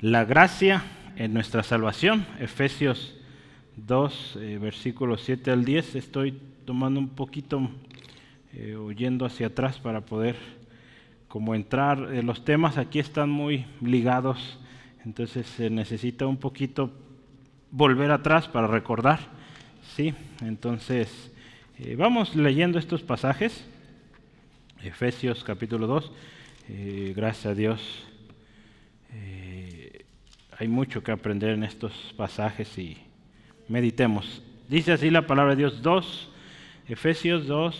la gracia en nuestra salvación. Efesios 2, eh, versículos 7 al 10. Estoy tomando un poquito, eh, oyendo hacia atrás para poder como entrar. Eh, los temas aquí están muy ligados, entonces se necesita un poquito volver atrás para recordar. Sí, entonces vamos leyendo estos pasajes. Efesios capítulo 2. gracias a Dios hay mucho que aprender en estos pasajes y meditemos. Dice así la palabra de Dios 2, Efesios 2,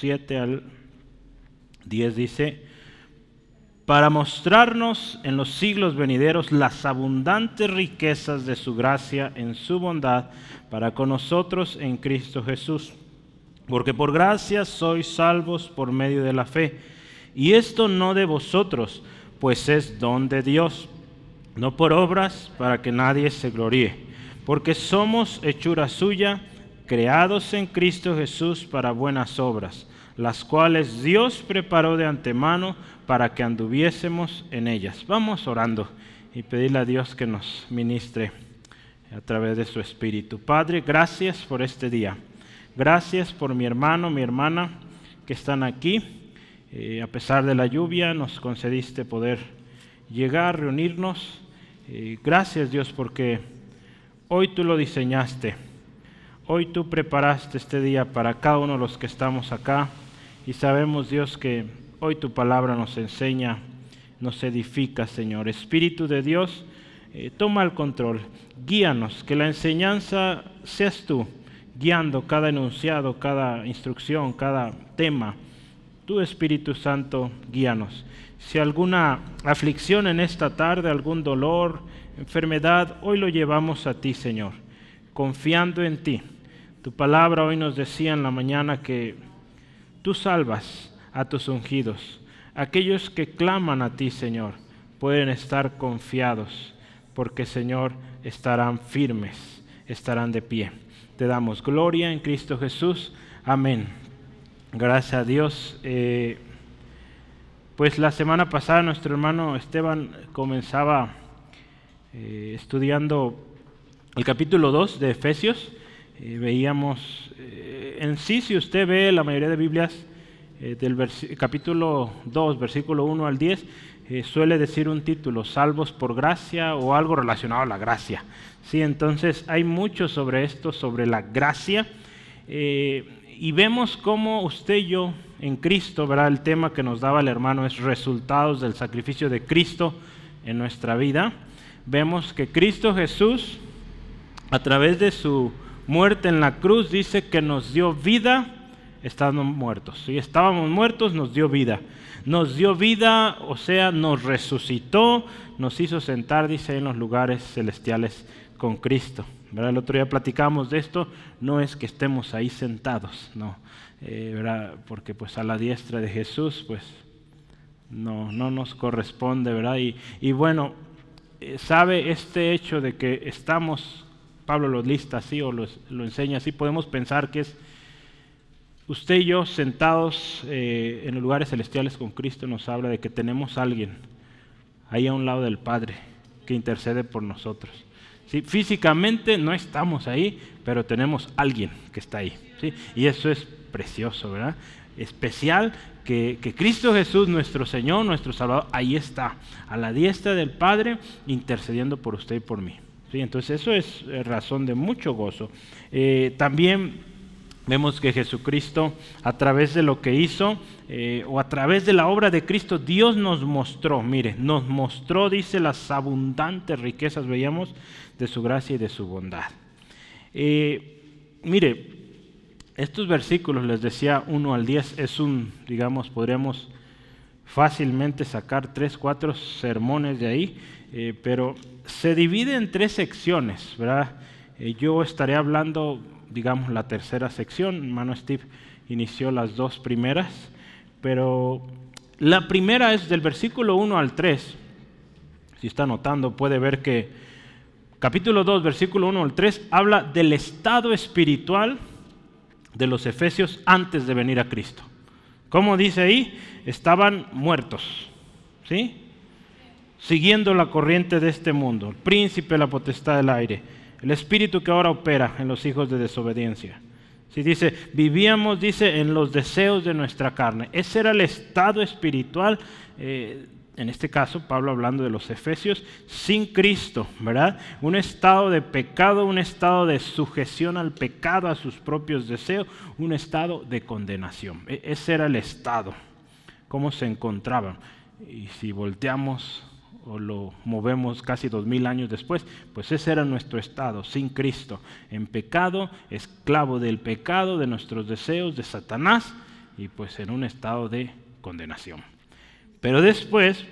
7 al 10 dice, para mostrarnos en los siglos venideros las abundantes riquezas de su gracia en su bondad para con nosotros en Cristo Jesús. Porque por gracia sois salvos por medio de la fe. Y esto no de vosotros, pues es don de Dios no por obras para que nadie se gloríe, porque somos hechura suya, creados en Cristo Jesús para buenas obras, las cuales Dios preparó de antemano para que anduviésemos en ellas. Vamos orando y pedirle a Dios que nos ministre a través de su Espíritu. Padre, gracias por este día. Gracias por mi hermano, mi hermana que están aquí. Eh, a pesar de la lluvia, nos concediste poder llegar, reunirnos gracias Dios porque hoy tú lo diseñaste. Hoy tú preparaste este día para cada uno de los que estamos acá y sabemos Dios que hoy tu palabra nos enseña, nos edifica Señor. Espíritu de Dios, eh, toma el control, guíanos, que la enseñanza seas tú, guiando cada enunciado, cada instrucción, cada tema. Tu Espíritu Santo, guíanos. Si alguna aflicción en esta tarde, algún dolor, enfermedad, hoy lo llevamos a ti, Señor, confiando en ti. Tu palabra hoy nos decía en la mañana que tú salvas a tus ungidos. Aquellos que claman a ti, Señor, pueden estar confiados, porque, Señor, estarán firmes, estarán de pie. Te damos gloria en Cristo Jesús. Amén. Gracias a Dios. Eh, pues la semana pasada nuestro hermano Esteban comenzaba eh, estudiando el capítulo 2 de Efesios. Eh, veíamos, eh, en sí, si usted ve la mayoría de Biblias del capítulo 2, versículo 1 al 10, suele decir un título, salvos por gracia o algo relacionado a la gracia. Sí, entonces hay mucho sobre esto, sobre la gracia. Y vemos cómo usted y yo en Cristo, ¿verdad? El tema que nos daba el hermano es resultados del sacrificio de Cristo en nuestra vida. Vemos que Cristo Jesús, a través de su muerte en la cruz, dice que nos dio vida estando muertos. Si estábamos muertos, nos dio vida. Nos dio vida, o sea, nos resucitó, nos hizo sentar, dice, en los lugares celestiales con Cristo. ¿Verdad? El otro día platicamos de esto, no es que estemos ahí sentados, no eh, porque pues a la diestra de Jesús pues no, no nos corresponde, ¿verdad? Y, bueno, eh, sabe este hecho de que estamos, Pablo lo lista así o lo, enseña así, podemos pensar que es usted y yo sentados eh, en lugares celestiales con Cristo nos habla de que tenemos a alguien ahí a un lado del Padre que intercede por nosotros. ¿Sí? Físicamente no estamos ahí, pero tenemos alguien que está ahí. ¿sí? Y eso es precioso, ¿verdad? Especial que, Cristo Jesús, nuestro Señor, nuestro Salvador, ahí está, a la diestra del Padre, intercediendo por usted y por mí. ¿Sí? Entonces eso es eh, razón de mucho gozo. Eh, también vemos que Jesucristo, a través de lo que hizo, eh, o a través de la obra de Cristo, Dios nos mostró, mire, nos mostró, dice, las abundantes riquezas, veíamos, de su gracia y de su bondad. mire, estos versículos, les decía 1 al 10, es un, digamos, podríamos fácilmente sacar tres, cuatro sermones de ahí, eh, pero se divide en tres secciones, ¿verdad? Eh, yo estaré hablando, digamos, la tercera sección, hermano Steve inició las dos primeras, pero la primera es del versículo 1 al 3, si está notando puede ver que capítulo 2, versículo 1 al 3, habla del estado espiritual, de los efesios antes de venir a Cristo. ¿Cómo dice ahí? Estaban muertos. ¿Sí? siguiendo la corriente de este mundo, el príncipe la potestad del aire, el espíritu que ahora opera en los hijos de desobediencia. Si dice, vivíamos, dice, en los deseos de nuestra carne. Ese era el estado espiritual, eh, en este caso Pablo hablando de los efesios, sin Cristo, ¿verdad? Un estado de pecado, un estado de sujeción al pecado, a sus propios deseos, un estado de condenación. E, ese era el estado, cómo se encontraban. Y si volteamos o lo movemos casi dos mil años después, pues ese era nuestro estado, sin Cristo, en pecado, esclavo del pecado, de nuestros deseos, de Satanás, y pues en un estado de condenación. Pero después,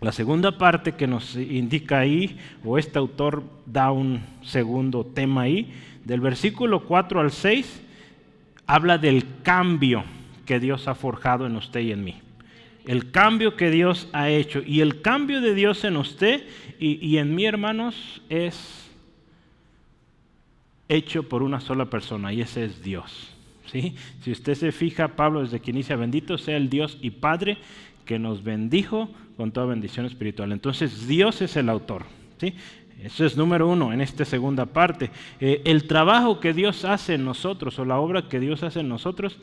la segunda parte que nos indica ahí, o este autor da un segundo tema ahí, del versículo 4 al 6, habla del cambio que Dios ha forjado en usted y en mí el cambio que Dios ha hecho. Y el cambio de Dios en usted y, en mí, hermanos, es hecho por una sola persona y ese es Dios. ¿sí? Si usted se fija, Pablo desde que inicia, bendito sea el Dios y Padre que nos bendijo con toda bendición espiritual. Entonces Dios es el autor. ¿sí? Eso es número uno en esta segunda parte. Eh, el trabajo que Dios hace en nosotros o la obra que Dios hace en nosotros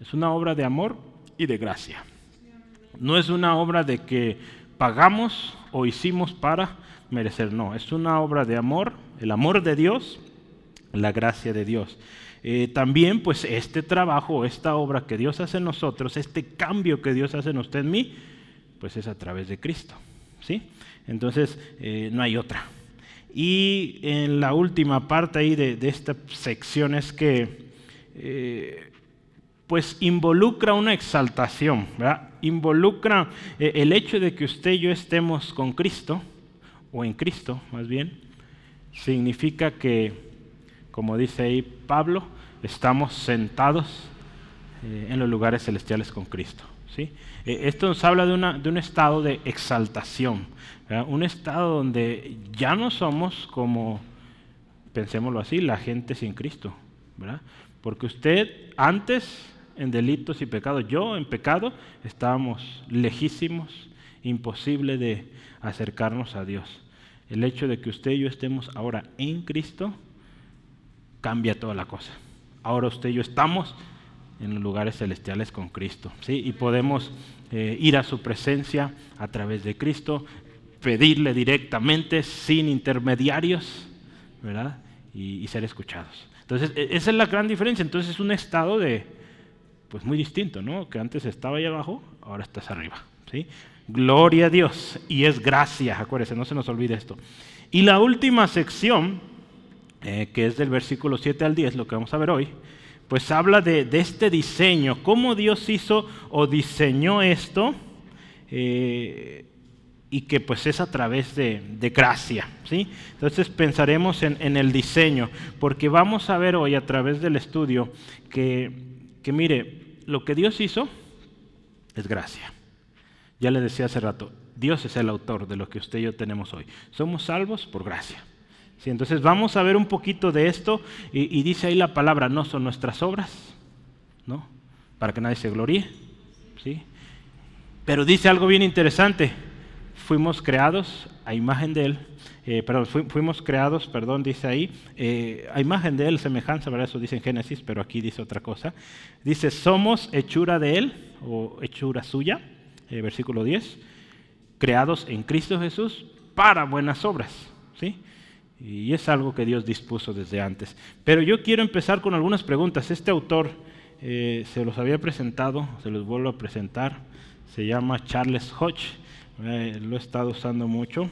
es una obra de amor y de gracia. No es una obra de que pagamos o hicimos para merecer, no, es una obra de amor, el amor de Dios, la gracia de Dios. Eh, también pues este trabajo, esta obra que Dios hace en nosotros, este cambio que Dios hace en usted en mí, pues es a través de Cristo. ¿sí? Entonces eh, no hay otra. Y en la última parte ahí de, esta sección es que eh, pues involucra una exaltación, involucra eh, el hecho de que usted y yo estemos con Cristo, o en Cristo más bien, significa que, como dice ahí Pablo, estamos sentados eh, en los lugares celestiales con Cristo. ¿sí? Eh, esto nos habla de, de, un estado de exaltación, un estado donde ya no somos como, pensémoslo así, la gente sin Cristo. Porque usted antes en delitos y pecados. Yo en pecado estábamos lejísimos, imposible de acercarnos a Dios. El hecho de que usted y yo estemos ahora en Cristo cambia toda la cosa. Ahora usted y yo estamos en lugares celestiales con Cristo. ¿sí? Y podemos eh, ir a su presencia a través de Cristo, pedirle directamente, sin intermediarios, ¿verdad? Y, y ser escuchados. Entonces, e, esa es la gran diferencia. Entonces, es un estado de, pues muy distinto, ¿no? Que antes estaba ahí abajo, ahora estás arriba, ¿sí? Gloria a Dios y es gracia, acuérdense, no se nos olvide esto. Y la última sección, eh, que es del versículo 7 al 10, lo que vamos a ver hoy, pues habla de, este diseño, cómo Dios hizo o diseñó esto, eh, y que pues es a través de, gracia. ¿sí? Entonces pensaremos en, en, el diseño, porque vamos a ver hoy a través del estudio que, que mire, lo que Dios hizo es gracia. Ya le decía hace rato, Dios es el autor de lo que usted y yo tenemos hoy. Somos salvos por gracia. Sí, entonces vamos a ver un poquito de esto y, dice ahí la palabra, no son nuestras obras, ¿no? Para que nadie se gloríe, ¿sí? Pero dice algo bien interesante, fuimos creados a imagen de Él eh, fuimos creados, perdón, dice ahí, eh, a imagen de Él, semejanza, ¿verdad? Eso dice en Génesis, pero aquí dice otra cosa. Dice, somos hechura de Él, o hechura suya, eh, versículo 10, creados en Cristo Jesús para buenas obras, ¿sí? Y es algo que Dios dispuso desde antes. Pero yo quiero empezar con algunas preguntas. Este autor se los había presentado, se los vuelvo a presentar. Se llama Charles Hodge. lo he estado usando mucho.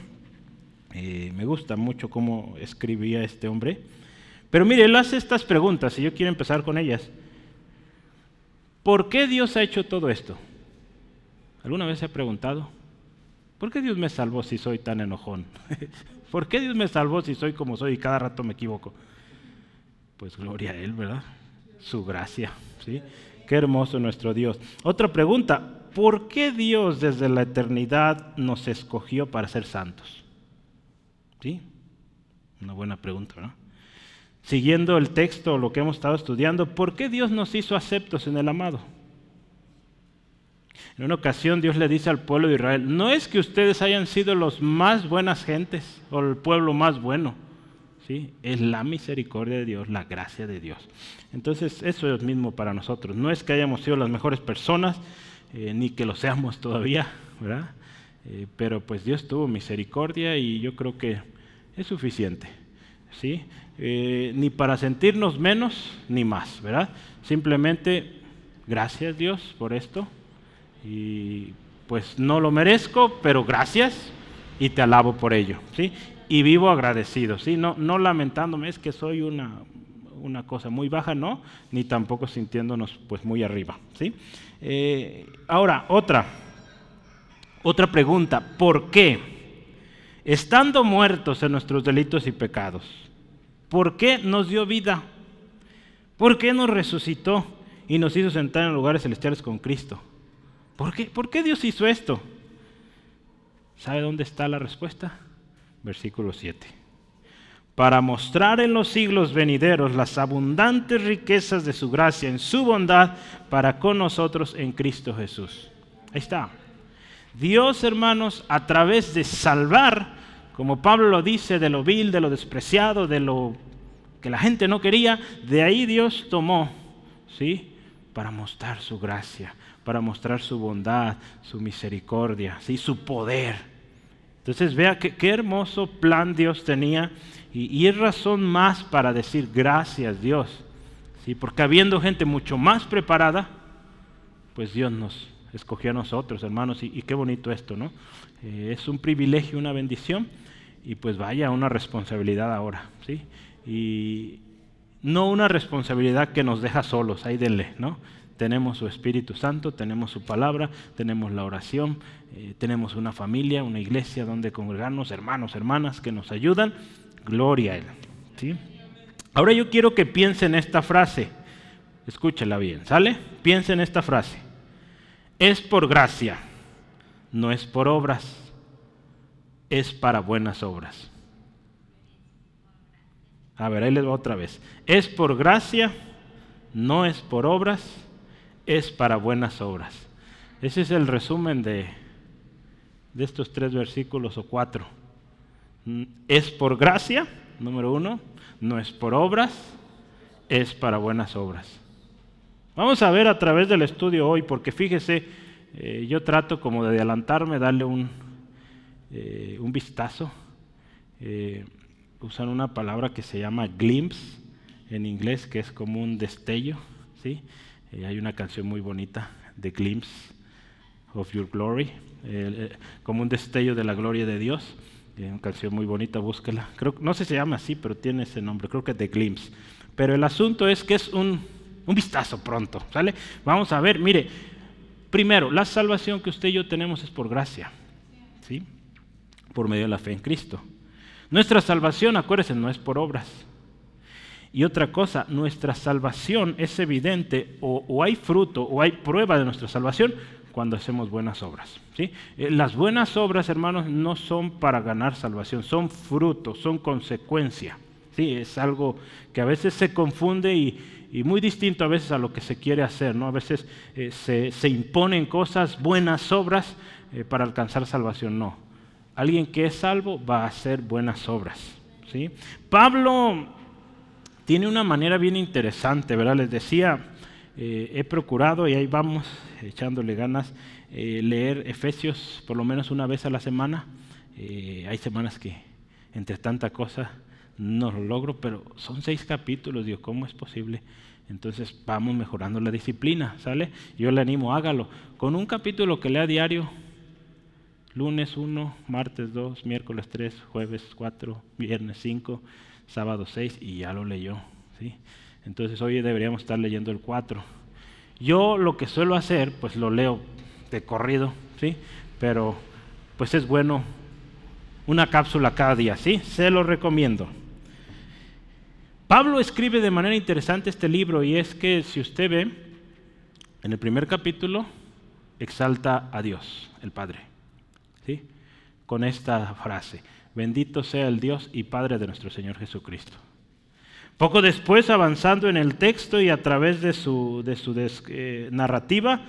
Eh, me gusta mucho cómo escribía este hombre. Pero mire, él hace estas preguntas y yo quiero empezar con ellas. ¿Por qué Dios ha hecho todo esto? ¿Alguna vez se ha preguntado? ¿Por qué Dios me salvó si soy tan enojón? ¿Por qué Dios me salvó si soy como soy y cada rato me equivoco? Pues gloria a Él, ¿verdad? Su gracia, ¿sí? Qué hermoso nuestro Dios. Otra pregunta, ¿por qué Dios desde la eternidad nos escogió para ser santos? ¿Sí? Una buena pregunta, ¿no? Siguiendo el texto, lo que hemos estado estudiando, ¿por qué Dios nos hizo aceptos en el amado? En una ocasión Dios le dice al pueblo de Israel, no es que ustedes hayan sido los más buenas gentes o el pueblo más bueno, ¿sí? es la misericordia de Dios, la gracia de Dios. Entonces eso es mismo para nosotros, no es que hayamos sido las mejores personas, eh, ni que lo seamos todavía, ¿verdad? Eh, pero pues Dios tuvo misericordia y yo creo que es suficiente, ¿sí? Eh, ni para sentirnos menos ni más, ¿verdad? Simplemente, gracias Dios por esto y pues no lo merezco, pero gracias y te alabo por ello, ¿sí? Y vivo agradecido, ¿sí? No, no lamentándome, es que soy una, una cosa muy baja, no, ni tampoco sintiéndonos pues muy arriba, ¿sí? Eh, ahora, otra, otra pregunta, ¿por qué? Estando muertos en nuestros delitos y pecados, ¿por qué nos dio vida? ¿Por qué nos resucitó y nos hizo sentar en lugares celestiales con Cristo? ¿Por qué, ¿Por qué Dios hizo esto? ¿Sabe dónde está la respuesta? Versículo 7. Para mostrar en los siglos venideros las abundantes riquezas de su gracia en su bondad para con nosotros en Cristo Jesús. Ahí está. Dios, hermanos, a través de salvar, como Pablo lo dice, de lo vil, de lo despreciado, de lo que la gente no quería, de ahí Dios tomó, ¿sí? Para mostrar su gracia, para mostrar su bondad, su misericordia, ¿sí? su poder. Entonces vea qué, hermoso plan Dios tenía y, y, es razón más para decir gracias Dios, ¿sí? porque habiendo gente mucho más preparada, pues Dios nos escogió a nosotros, hermanos, y, qué bonito esto, ¿no? Eh, es un privilegio, una bendición y pues vaya una responsabilidad ahora, ¿sí? Y no una responsabilidad que nos deja solos, ahí denle, ¿no? tenemos su Espíritu Santo, tenemos su palabra, tenemos la oración, eh, tenemos una familia, una iglesia donde congregarnos, hermanos, hermanas que nos ayudan. Gloria a Él. ¿sí? Ahora yo quiero que piensen esta frase. Escúchela bien, ¿sale? Piensen esta frase. Es por gracia, no es por obras, es para buenas obras. A ver, ahí les va otra vez. Es por gracia, no es por obras, es para buenas obras. Ese es el resumen de, de estos tres versículos o cuatro. Mm, es por gracia, número uno, no es por obras, es para buenas obras. Vamos a ver a través del estudio hoy, porque fíjese, eh, yo trato como de adelantarme, darle un, eh, un vistazo. Eh, usan una palabra que se llama glimpse en inglés, que es como un destello, ¿sí? Hay una canción muy bonita, The Glimpse of Your Glory, como un destello de la gloria de Dios. Una canción muy bonita, búsquela. Creo, no sé si se llama así, pero tiene ese nombre, creo que es The Glimpse. Pero el asunto es que es un, un vistazo pronto, ¿sale? Vamos a ver, mire, primero, la salvación que usted y yo tenemos es por gracia, ¿sí? Por medio de la fe en Cristo. Nuestra salvación, acuérdense, no es por obras. Y otra cosa, nuestra salvación es evidente o, hay fruto o hay prueba de nuestra salvación cuando hacemos buenas obras. ¿sí? Eh, las buenas obras, hermanos, no son para ganar salvación, son fruto, son consecuencia. ¿sí? Es algo que a veces se confunde y, muy distinto a veces a lo que se quiere hacer. ¿no? A veces eh, se, imponen cosas, buenas obras eh, para alcanzar salvación. No. Alguien que es salvo va a hacer buenas obras. ¿sí? Pablo tiene una manera bien interesante, ¿verdad? Les decía, eh, he procurado, y ahí vamos, echándole ganas, leer Efesios por lo menos una vez a la semana. Hay semanas que entre tanta cosa no lo logro, pero son seis capítulos, Dios, ¿cómo es posible? Entonces vamos mejorando la disciplina, ¿sale? Yo le animo, hágalo. Con un capítulo que lea diario, lunes 1, martes 2, miércoles 3, jueves 4, viernes 5, sábado 6 y ya lo leyó. ¿sí? Entonces hoy deberíamos estar leyendo el 4. Yo lo que suelo hacer, pues lo leo de corrido, ¿sí? pero pues es bueno una cápsula cada día, ¿sí? Se lo recomiendo. Pablo escribe de manera interesante este libro y es que si usted ve, en el primer capítulo exalta a Dios, el Padre, ¿sí? Con esta frase, Bendito sea el Dios y Padre de nuestro Señor Jesucristo. Poco después, avanzando en el texto y a través de su, de su eh, narrativa,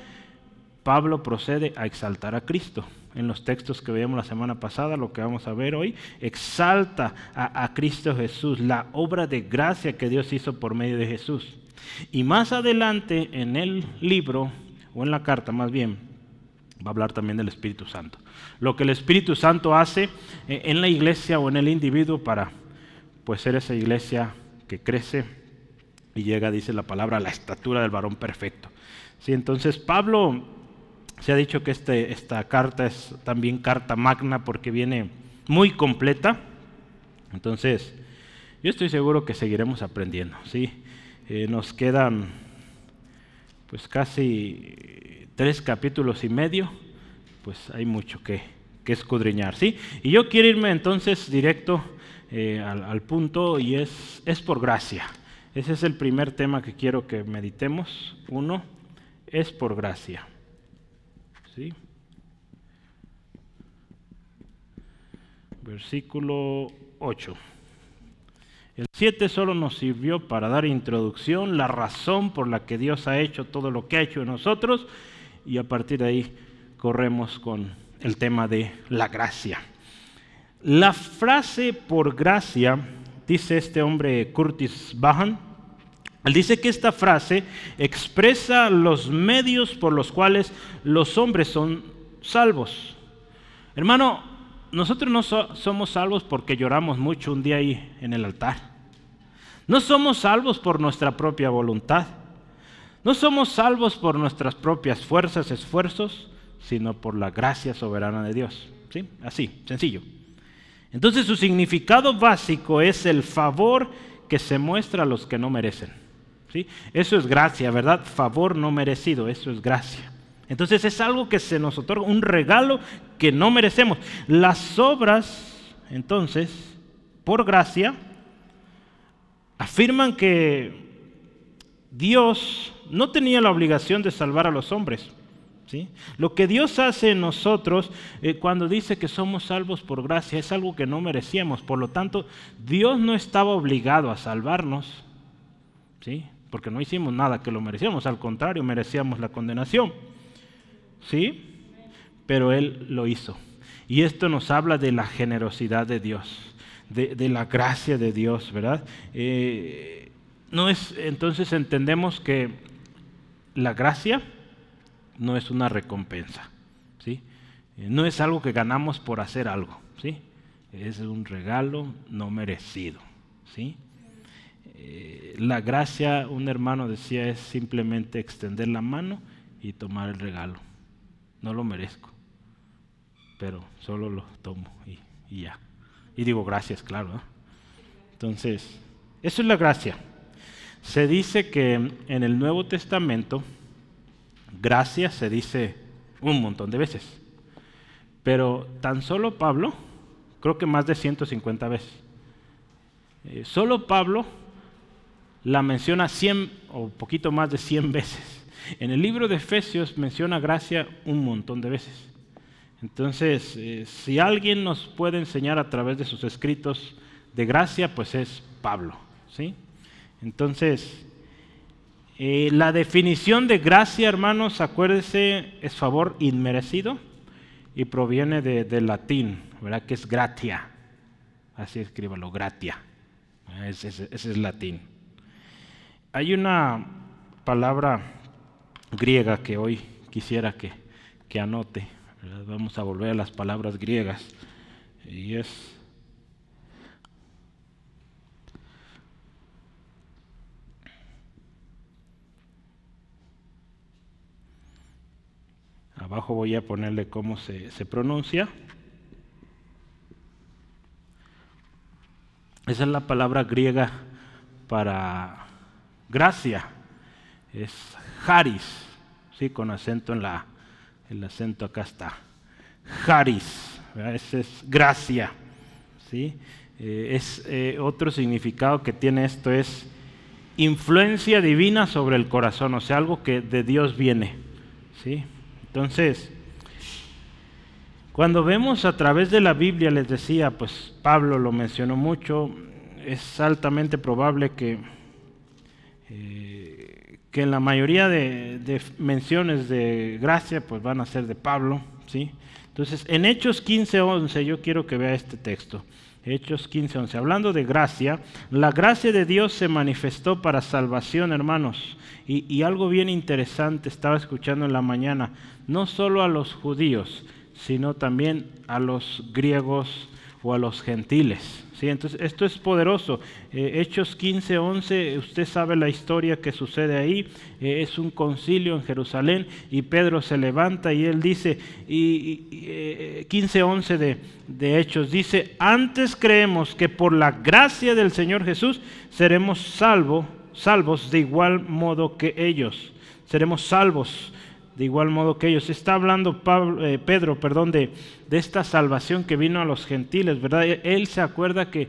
Pablo procede a exaltar a Cristo. En los textos que veíamos la semana pasada, lo que vamos a ver hoy, exalta a, Cristo Jesús, la obra de gracia que Dios hizo por medio de Jesús. Y más adelante en el libro, o en la carta más bien, va a hablar también del Espíritu Santo. Lo que el Espíritu Santo hace eh, en la iglesia o en el individuo para pues ser esa iglesia que crece y llega, dice la palabra, a la estatura del varón perfecto. Sí, entonces Pablo se ha dicho que este, esta carta es también carta magna porque viene muy completa. Entonces, yo estoy seguro que seguiremos aprendiendo. ¿sí? Eh, nos quedan pues casi tres capítulos y medio, pues hay mucho que, escudriñar. ¿sí? Y yo quiero irme entonces directo eh, al, al, punto y es, es por gracia. Ese es el primer tema que quiero que meditemos. Uno, es por gracia. ¿Sí? Versículo 8. El 7 solo nos sirvió para dar introducción, la razón por la que Dios ha hecho todo lo que ha hecho en nosotros y a partir de ahí corremos con el tema de la gracia. La frase por gracia, dice este hombre Curtis Bahan, él dice que esta frase expresa los medios por los cuales los hombres son salvos. Hermano, nosotros no somos salvos porque lloramos mucho un día ahí en el altar. No somos salvos por nuestra propia voluntad. No somos salvos por nuestras propias fuerzas, esfuerzos, sino por la gracia soberana de Dios. ¿Sí? Así, sencillo. Entonces su significado básico es el favor que se muestra a los que no merecen. Eso es gracia, ¿verdad? Favor no merecido, eso es gracia. Entonces es algo que se nos otorga, un regalo que no merecemos. Las obras, entonces, por gracia, afirman que Dios no tenía la obligación de salvar a los hombres. ¿sí? Lo que Dios hace en nosotros eh, cuando dice que somos salvos por gracia es algo que no merecíamos. Por lo tanto, Dios no estaba obligado a salvarnos. ¿sí? Porque no hicimos nada que lo merecíamos, al contrario, merecíamos la condenación. ¿Sí? Pero Él lo hizo. Y esto nos habla de la generosidad de Dios, de, la gracia de Dios, ¿verdad? Eh, no es, entonces entendemos que la gracia no es una recompensa, ¿sí? Eh, no es algo que ganamos por hacer algo, ¿sí? Es un regalo no merecido, ¿sí? Eh, la gracia, un hermano decía, es simplemente extender la mano y tomar el regalo. No lo merezco, pero solo lo tomo y, ya. Y digo gracias, claro. Entonces, eso es la gracia. Se dice que en el Nuevo Testamento, gracia se dice un montón de veces. Pero tan solo Pablo, creo que más de 150 veces. Eh, solo Pablo la menciona 100 o poquito más de 100 veces. En el libro de Efesios menciona gracia un montón de veces. Entonces, eh, si alguien nos puede enseñar a través de sus escritos de gracia, pues es Pablo. ¿sí? Entonces, eh, la definición de gracia, hermanos, acuérdense, es favor inmerecido y proviene del latín, ¿verdad? Que es gratia. Así escríbalo, gratia. Ese, es latín. Hay una palabra griega que hoy quisiera que, que anote. Vamos a volver a las palabras griegas. Y es Abajo voy a ponerle cómo se, se, pronuncia. Esa es la palabra griega para Gracia es Haris, ¿sí? con acento en la, el acento acá está. Haris, ese es gracia. ¿sí? Eh, es eh, otro significado que tiene esto es influencia divina sobre el corazón, o sea, algo que de Dios viene. ¿sí? Entonces, cuando vemos a través de la Biblia, les decía, pues Pablo lo mencionó mucho, es altamente probable que que en la mayoría de, menciones de gracia pues van a ser de Pablo, ¿sí? Entonces, en Hechos 15:11 yo quiero que vea este texto. Hechos 15:11. Hablando de gracia, la gracia de Dios se manifestó para salvación, hermanos. Y, y, algo bien interesante estaba escuchando en la mañana, no solo a los judíos, sino también a los griegos o a los gentiles. ¿sí? Entonces, esto es poderoso. Eh, Hechos 15, 11, usted sabe la historia que sucede ahí. Eh, es un concilio en Jerusalén y Pedro se levanta y él dice, y, y 15, eh, 11 de, de Hechos, dice, antes creemos que por la gracia del Señor Jesús seremos salvos, salvos de igual modo que ellos. Seremos salvos de igual modo que ellos. Está hablando eh, Pedro perdón, de, de, esta salvación que vino a los gentiles, ¿verdad? E, él se acuerda que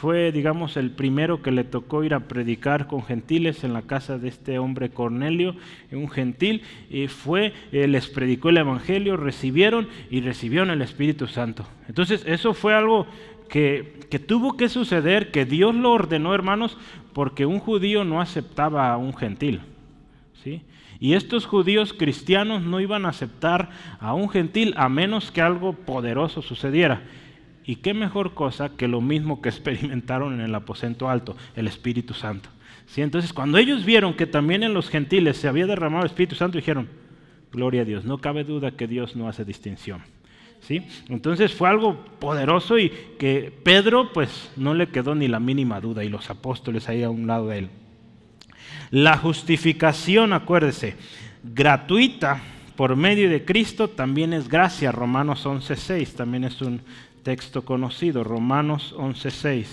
fue, digamos, el primero que le tocó ir a predicar con gentiles en la casa de este hombre Cornelio, un gentil, y fue, eh, les predicó el Evangelio, recibieron y recibieron el Espíritu Santo. Entonces, eso fue algo que, que tuvo que suceder, que Dios lo ordenó, hermanos, porque un judío no aceptaba a un gentil. ¿sí? Y estos judíos cristianos no iban a aceptar a un gentil a menos que algo poderoso sucediera. Y qué mejor cosa que lo mismo que experimentaron en el aposento alto, el Espíritu Santo. ¿Sí? Entonces, cuando ellos vieron que también en los gentiles se había derramado el Espíritu Santo, dijeron, gloria a Dios, no cabe duda que Dios no hace distinción. ¿Sí? Entonces fue algo poderoso y que Pedro pues no le quedó ni la mínima duda y los apóstoles ahí a un lado de él. La justificación, acuérdese, gratuita por medio de Cristo también es gracia. Romanos 11.6 también es un texto conocido. Romanos 11.6.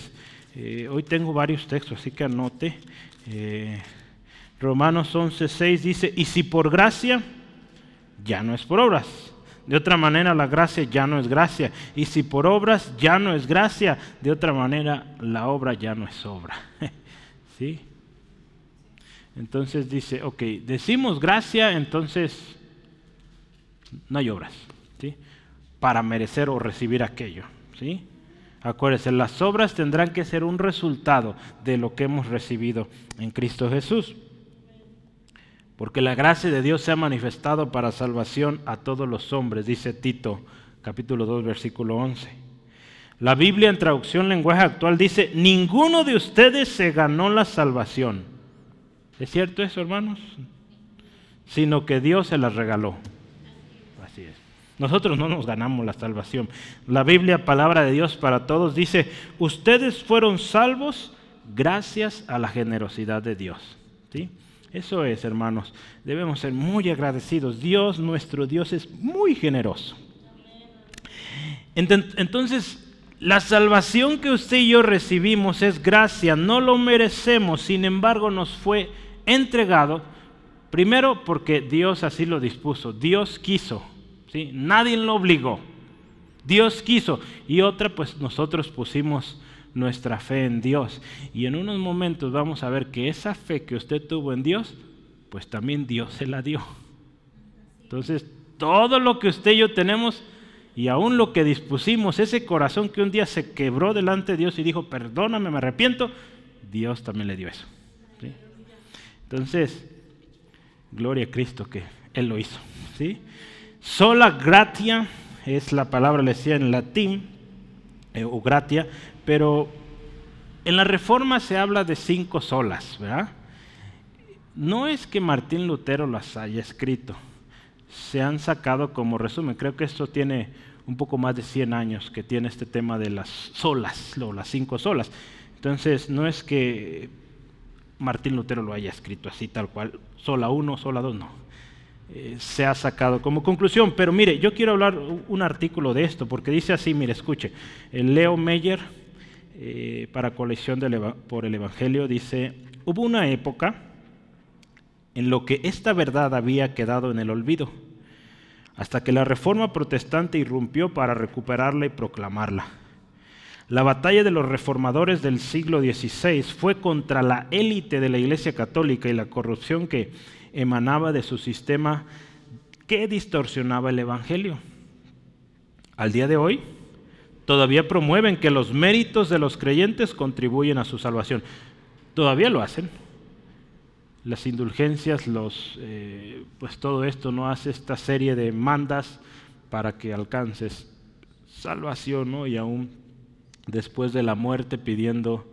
Eh, hoy tengo varios textos, así que anote. Eh, Romanos 11.6 dice, y si por gracia, ya no es por obras. De otra manera, la gracia ya no es gracia. Y si por obras, ya no es gracia. De otra manera, la obra ya no es obra. ¿Sí? Entonces dice, ok, decimos gracia, entonces no hay obras, ¿sí? Para merecer o recibir aquello, ¿sí? Acuérdense, las obras tendrán que ser un resultado de lo que hemos recibido en Cristo Jesús. Porque la gracia de Dios se ha manifestado para salvación a todos los hombres, dice Tito capítulo 2 versículo 11. La Biblia en traducción lenguaje actual dice, ninguno de ustedes se ganó la salvación ¿Es cierto eso, hermanos? Sino que Dios se las regaló. Así es. Nosotros no nos ganamos la salvación. La Biblia, palabra de Dios para todos, dice, ustedes fueron salvos gracias a la generosidad de Dios. ¿Sí? Eso es, hermanos. Debemos ser muy agradecidos. Dios, nuestro Dios, es muy generoso. Entonces, la salvación que usted y yo recibimos es gracia, no lo merecemos, sin embargo nos fue entregado, primero porque Dios así lo dispuso, Dios quiso, ¿sí? nadie lo obligó, Dios quiso. Y otra, pues nosotros pusimos nuestra fe en Dios. Y en unos momentos vamos a ver que esa fe que usted tuvo en Dios, pues también Dios se la dio. Entonces, todo lo que usted y yo tenemos, y aún lo que dispusimos, ese corazón que un día se quebró delante de Dios y dijo, perdóname, me arrepiento, Dios también le dio eso. Entonces, gloria a Cristo que Él lo hizo. ¿sí? Sola gratia es la palabra, le decía en latín, eh, o gratia, pero en la reforma se habla de cinco solas, ¿verdad? No es que Martín Lutero las haya escrito, se han sacado como resumen. Creo que esto tiene un poco más de 100 años que tiene este tema de las solas, las cinco solas. Entonces, no es que Martín Lutero lo haya escrito así tal cual, sola uno, sola dos, no. Eh, se ha sacado como conclusión. Pero mire, yo quiero hablar un artículo de esto, porque dice así, mire, escuche, el Leo Meyer, eh, para colección por el Evangelio, dice, hubo una época en lo que esta verdad había quedado en el olvido, hasta que la reforma protestante irrumpió para recuperarla y proclamarla. La batalla de los reformadores del siglo XVI fue contra la élite de la Iglesia Católica y la corrupción que emanaba de su sistema que distorsionaba el Evangelio. Al día de hoy, todavía promueven que los méritos de los creyentes contribuyen a su salvación. Todavía lo hacen. las indulgencias, los, eh, pues todo esto no hace esta serie de mandas para que alcances salvación, ¿no? Y aún después de la muerte pidiendo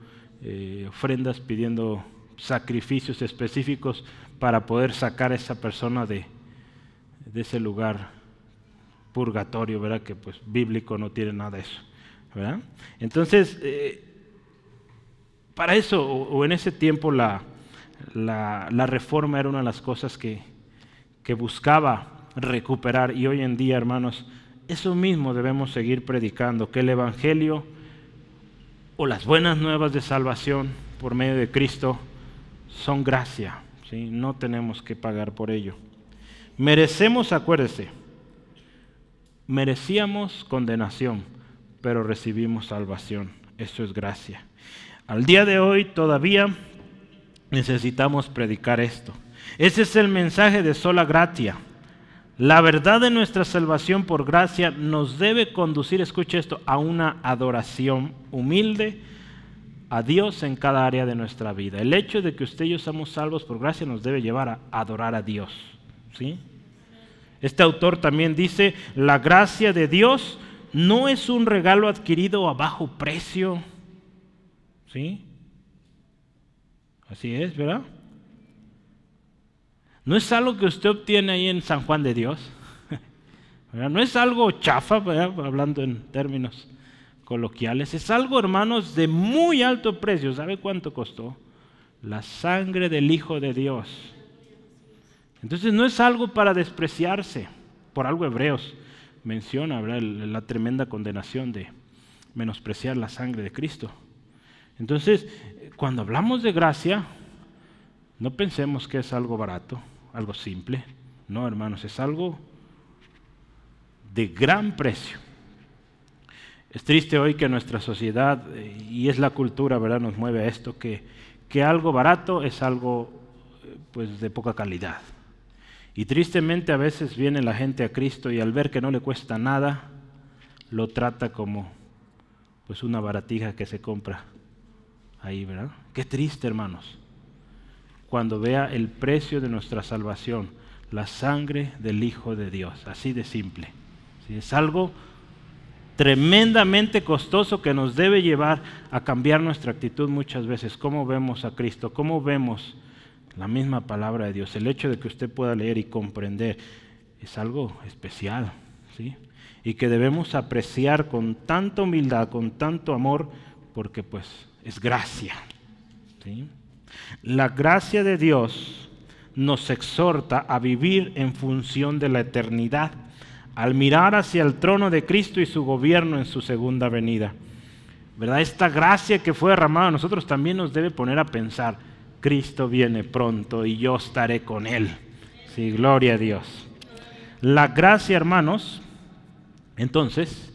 eh, ofrendas, pidiendo sacrificios específicos para poder sacar a esa persona de, ese lugar purgatorio, ¿verdad? Que pues bíblico no tiene nada de eso, ¿verdad? Entonces, eh, para eso, o, en ese tiempo, la, reforma era una de las cosas que buscaba recuperar. Y hoy en día, hermanos, eso mismo debemos seguir predicando, que el Evangelio o las buenas nuevas de salvación por medio de Cristo son gracia. ¿sí? No tenemos que pagar por ello. Merecemos, acuérdese, merecíamos condenación, pero recibimos salvación. Eso es gracia. Al día de hoy todavía necesitamos predicar esto. Ese es el mensaje de sola gratia. La verdad de nuestra salvación por gracia nos debe conducir, escuche esto, a una adoración humilde a Dios en cada área de nuestra vida. El hecho de que usted y yo somos salvos por gracia nos debe llevar a adorar a Dios. ¿sí? Este autor también dice, la gracia de Dios no es un regalo adquirido a bajo precio. ¿Sí? Así es, ¿verdad? No es algo que usted obtiene ahí en San Juan de Dios. No es algo chafa, hablando en términos coloquiales. Es algo, hermanos, de muy alto precio. ¿Sabe cuánto costó? La sangre del Hijo de Dios. Entonces no es algo para despreciarse. Por algo Hebreos menciona la tremenda condenación de menospreciar la sangre de Cristo. Entonces, cuando hablamos de gracia, no pensemos que es algo barato, algo simple. No, hermanos, es algo de gran precio. Es triste hoy que nuestra sociedad, eh, y es la cultura, ¿verdad?, nos mueve a esto, que, que algo barato es algo eh, pues, de poca calidad. Y tristemente a veces viene la gente a Cristo y al ver que no le cuesta nada, lo trata como pues una baratija que se compra ahí, ¿verdad? Qué triste, hermanos. Cuando vea el precio de nuestra salvación, la sangre del Hijo de Dios, así de simple. Es algo tremendamente costoso que nos debe llevar a cambiar nuestra actitud muchas veces. ¿Cómo vemos a Cristo? ¿Cómo vemos la misma palabra de Dios. El hecho de que usted pueda leer y comprender es algo especial, ¿sí? Y que debemos apreciar con tanta humildad, con tanto amor, porque pues es gracia. ¿sí? La gracia de Dios nos exhorta a vivir en función de la eternidad, al mirar hacia el trono de Cristo y su gobierno en su segunda venida. ¿Verdad? Esta gracia que fue derramada a nosotros también nos debe poner a pensar, Cristo viene pronto y yo estaré con Él. Sí, gloria a Dios. La gracia, hermanos, entonces,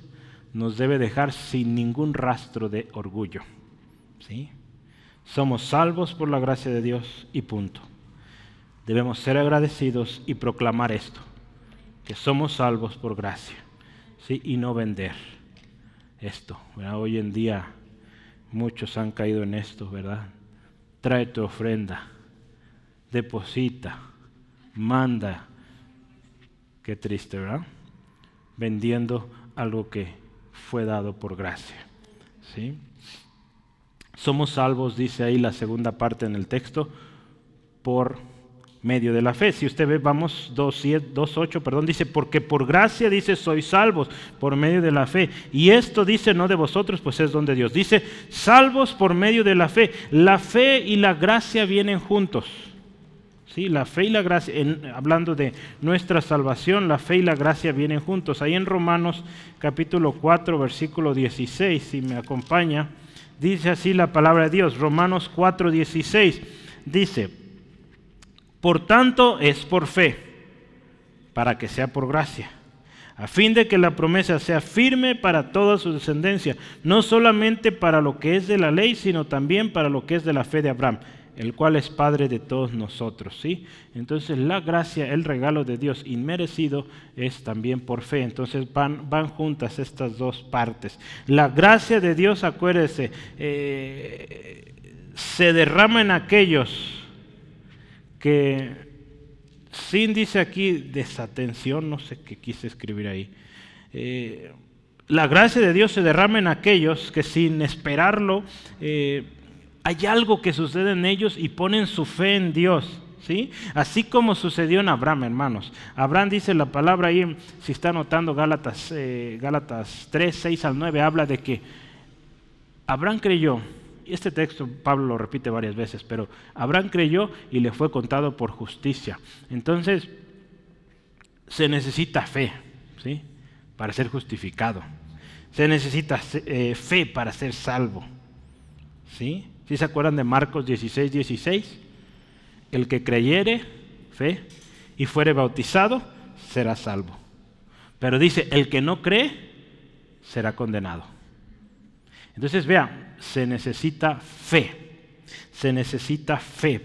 nos debe dejar sin ningún rastro de orgullo. ¿Sí? Somos salvos por la gracia de Dios y punto. Debemos ser agradecidos y proclamar esto, que somos salvos por gracia, ¿sí? y no vender esto. Hoy en día muchos han caído en esto, ¿verdad? trae tu ofrenda, deposita, manda. Qué triste, ¿verdad? Vendiendo algo que fue dado por gracia. ¿sí? Somos salvos, dice ahí la segunda parte en el texto, por medio de la fe. Si usted ve, vamos 2.8, perdón, dice, porque por gracia dice, sois salvos por medio de la fe. Y esto dice, no de vosotros, pues es donde Dios. Dice, salvos por medio de la fe. La fe y la gracia vienen juntos. ¿Sí? La fe y la gracia, hablando de nuestra salvación, la fe y la gracia vienen juntos. Ahí en Romanos capítulo 4, versículo 16, si me acompaña, dice así la palabra de Dios. Romanos 4, 16, dice, por tanto, es por fe, para que sea por gracia, a fin de que la promesa sea firme para toda su descendencia, no solamente para lo que es de la ley, sino también para lo que es de la fe de Abraham, el cual es Padre de todos nosotros. ¿sí? Entonces la gracia, el regalo de Dios inmerecido, es también por fe. Entonces van, van juntas estas dos partes. La gracia de Dios, acuérdese, eh, se derrama en aquellos que sin dice aquí desatención, no sé qué quise escribir ahí. Eh, la gracia de Dios se derrama en aquellos que sin esperarlo eh, hay algo que sucede en ellos y ponen su fe en Dios. ¿Sí? Así como sucedió en Abraham, hermanos. Abraham dice la palabra ahí, si está anotando Gálatas, eh, Gálatas 3, 6 al 9, habla de que Abraham creyó, y este texto Pablo lo repite varias veces, pero Abraham creyó y le fue contado por justicia. Entonces, se necesita fe, ¿sí? Para ser justificado. Se necesita eh, fe para ser salvo. ¿Sí? ¿Sí se acuerdan de Marcos 16, 16? El que creyere, fe, y fuere bautizado, será salvo. Pero dice, el que no cree, será condenado. Entonces, vea, se necesita fe. Se necesita fe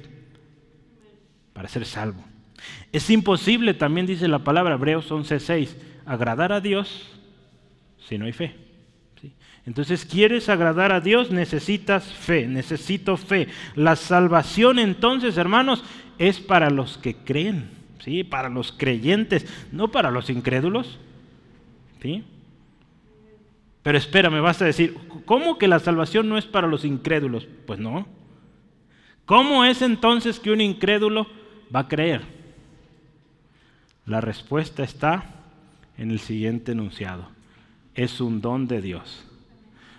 para ser salvo. Es imposible, también dice la palabra Hebreos 11:6, agradar a Dios si no hay fe. Entonces, ¿quieres agradar a Dios? Necesitas fe, necesito fe. La salvación entonces, hermanos, es para los que creen, ¿sí? para los creyentes, no para los incrédulos. ¿sí? Pero espera, me vas a decir, ¿cómo que la salvación no es para los incrédulos? Pues no. ¿Cómo es entonces que un incrédulo va a creer? La respuesta está en el siguiente enunciado. Es un don de Dios.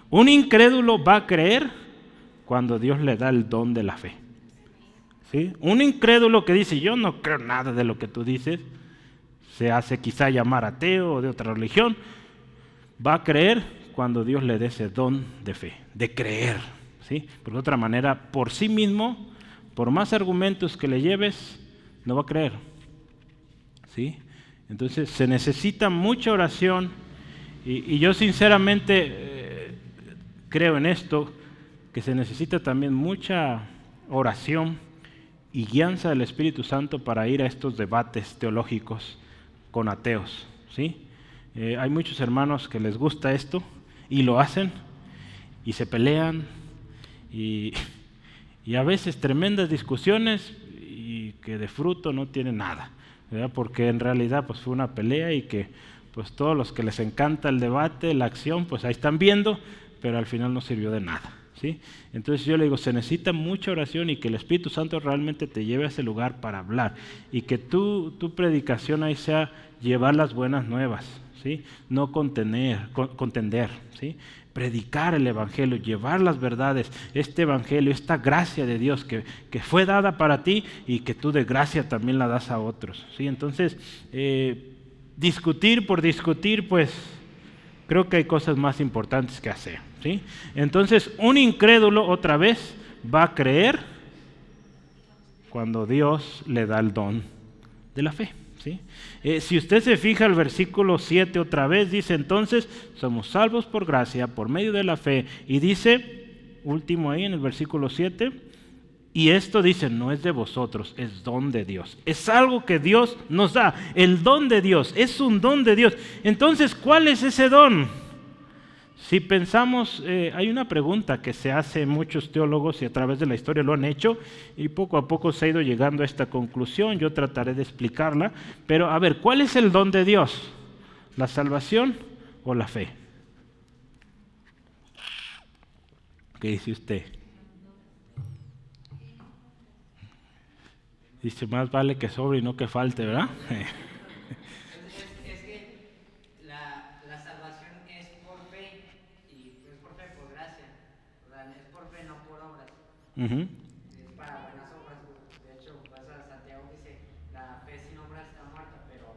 Un incrédulo va a creer cuando Dios le da el don de la fe. ¿Sí? Un incrédulo que dice, yo no creo nada de lo que tú dices, se hace quizá llamar ateo o de otra religión, va a creer cuando Dios le dé ese don de fe, de creer. ¿sí? Por otra manera, por sí mismo, por más argumentos que le lleves, no va a creer. ¿sí? Entonces se necesita mucha oración y, yo sinceramente eh, creo en esto, que se necesita también mucha oración y guianza del Espíritu Santo para ir a estos debates teológicos con ateos. ¿sí? Eh, hay muchos hermanos que les gusta esto y lo hacen y se pelean y, a veces tremendas discusiones y que de fruto no tienen nada, porque en realidad pues fue una pelea y que pues todos los que les encanta el debate, la acción, pues ahí están viendo, pero al final no sirvió de nada. ¿sí? Entonces yo le digo, se necesita mucha oración y que el Espíritu Santo realmente te lleve a ese lugar para hablar y que tu, tu predicación ahí sea llevar las buenas nuevas, ¿sí? no contener, contender, ¿sí? predicar el Evangelio, llevar las verdades, este Evangelio, esta gracia de Dios que, fue dada para ti y que tú de gracia también la das a otros. ¿sí? Entonces, eh, discutir por discutir, pues creo que hay cosas más importantes que hacer. ¿Sí? Entonces, un incrédulo otra vez va a creer cuando Dios le da el don de la fe. Eh, si usted se fija el versículo 7 otra vez, dice entonces, somos salvos por gracia, por medio de la fe. Y dice, último ahí en el versículo 7, y esto dice, no es de vosotros, es don de Dios. Es algo que Dios nos da, el don de Dios, es un don de Dios. Entonces, ¿cuál es ese don? Si pensamos, eh, hay una pregunta que se hace muchos teólogos y a través de la historia lo han hecho y poco a poco se ha ido llegando a esta conclusión, yo trataré de explicarla, pero a ver, ¿cuál es el don de Dios? ¿La salvación o la fe? ¿Qué dice usted? Dice, más vale que sobre y no que falte, ¿verdad? Es para buenas obras. De hecho, pasa Santiago dice, la fe sin obras está muerta, pero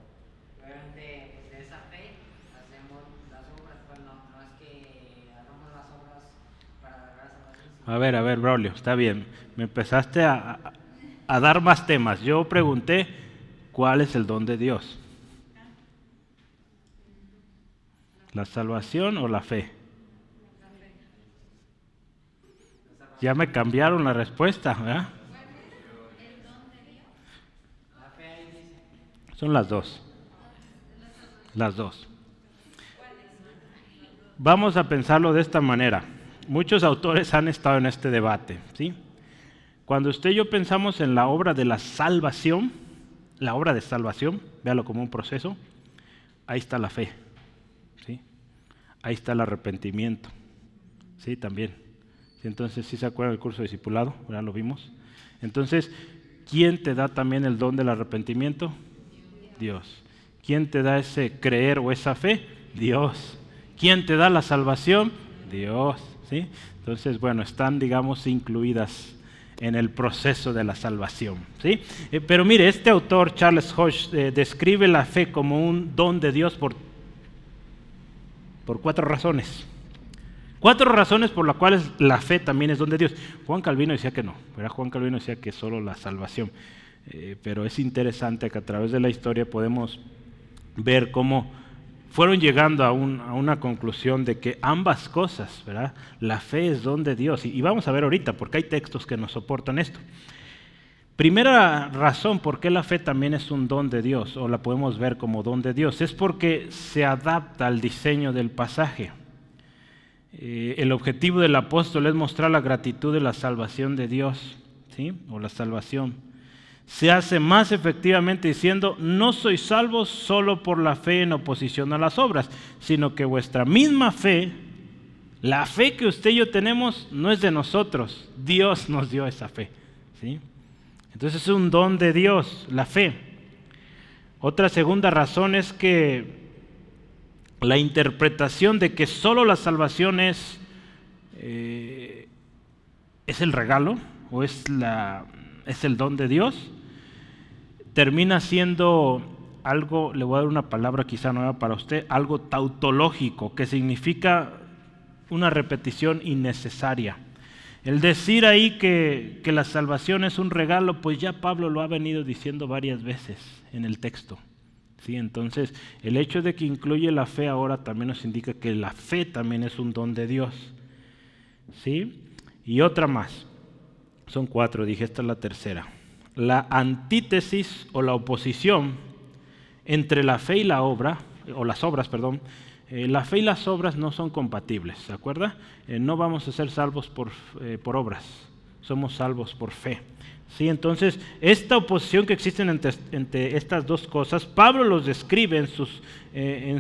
obviamente pues, de esa fe hacemos las obras, pues no, no es que hagamos las obras para la salvación. A ver, a ver, Braulio, está bien. Me empezaste a, a dar más temas. Yo pregunté, ¿cuál es el don de Dios? ¿La salvación o la fe? Ya me cambiaron la respuesta, ¿verdad? Son las dos. Las dos. Vamos a pensarlo de esta manera. Muchos autores han estado en este debate, ¿sí? Cuando usted y yo pensamos en la obra de la salvación, la obra de salvación, véalo como un proceso, ahí está la fe. ¿sí? Ahí está el arrepentimiento. Sí, también. Entonces, si se acuerdan del curso de discipulado, ya lo vimos. Entonces, ¿quién te da también el don del arrepentimiento? Dios. ¿Quién te da ese creer o esa fe? Dios. ¿Quién te da la salvación? Dios. ¿sí? Entonces, bueno, están, digamos, incluidas en el proceso de la salvación. ¿sí? Eh, pero mire, este autor, Charles Hodge, eh, describe la fe como un don de Dios por, por cuatro razones. Cuatro razones por las cuales la fe también es don de Dios. Juan Calvino decía que no, Juan Calvino decía que solo la salvación. Eh, pero es interesante que a través de la historia podemos ver cómo fueron llegando a, una conclusión de que ambas cosas, ¿verdad? La fe es don de Dios. Y, y vamos a ver ahorita, porque hay textos que nos soportan esto. Primera razón por qué la fe también es un don de Dios, o la podemos ver como don de Dios, es porque se adapta al diseño del pasaje. Eh, el objetivo del apóstol es mostrar la gratitud de la salvación de Dios, ¿sí? O la salvación. Se hace más efectivamente diciendo, no sois salvos solo por la fe en oposición a las obras, sino que vuestra misma fe, la fe que usted y yo tenemos, no es de nosotros, Dios nos dio esa fe, ¿sí? Entonces es un don de Dios, la fe. Otra segunda razón es que la interpretación de que solo la salvación es, eh, es el regalo o es, la, es el don de Dios, termina siendo algo, le voy a dar una palabra quizá nueva para usted, algo tautológico, que significa una repetición innecesaria. El decir ahí que, que la salvación es un regalo, pues ya Pablo lo ha venido diciendo varias veces en el texto. ¿Sí? Entonces, el hecho de que incluye la fe ahora también nos indica que la fe también es un don de Dios. ¿sí? Y otra más. Son cuatro, dije, esta es la tercera. La antítesis o la oposición entre la fe y la obra, o las obras, perdón, eh, la fe y las obras no son compatibles, ¿se acuerda? Eh, no vamos a ser salvos por, eh, por obras, somos salvos por fe. ¿Sí? Entonces, esta oposición que existe entre, estas dos cosas, Pablo los describe en sus, eh,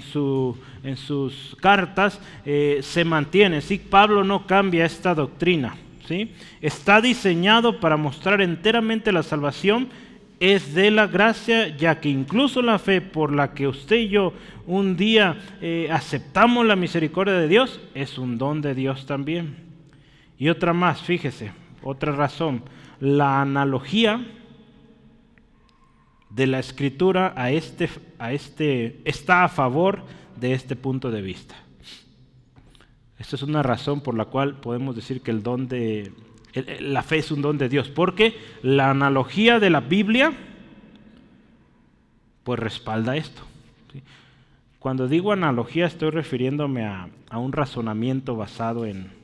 en, sus cartas, eh, se mantiene. ¿sí? Pablo no cambia esta doctrina. ¿sí? Está diseñado para mostrar enteramente la salvación es de la gracia, ya que incluso la fe por la que usted y yo un día eh, aceptamos la misericordia de Dios, es un don de Dios también. Y otra más, fíjese, otra razón la analogía de la escritura a este, a este, está a favor de este punto de vista. Esta es una razón por la cual podemos decir que el don de la fe es un don de Dios, porque la analogía de la Biblia pues respalda esto. Cuando digo analogía estoy refiriéndome a un razonamiento basado en,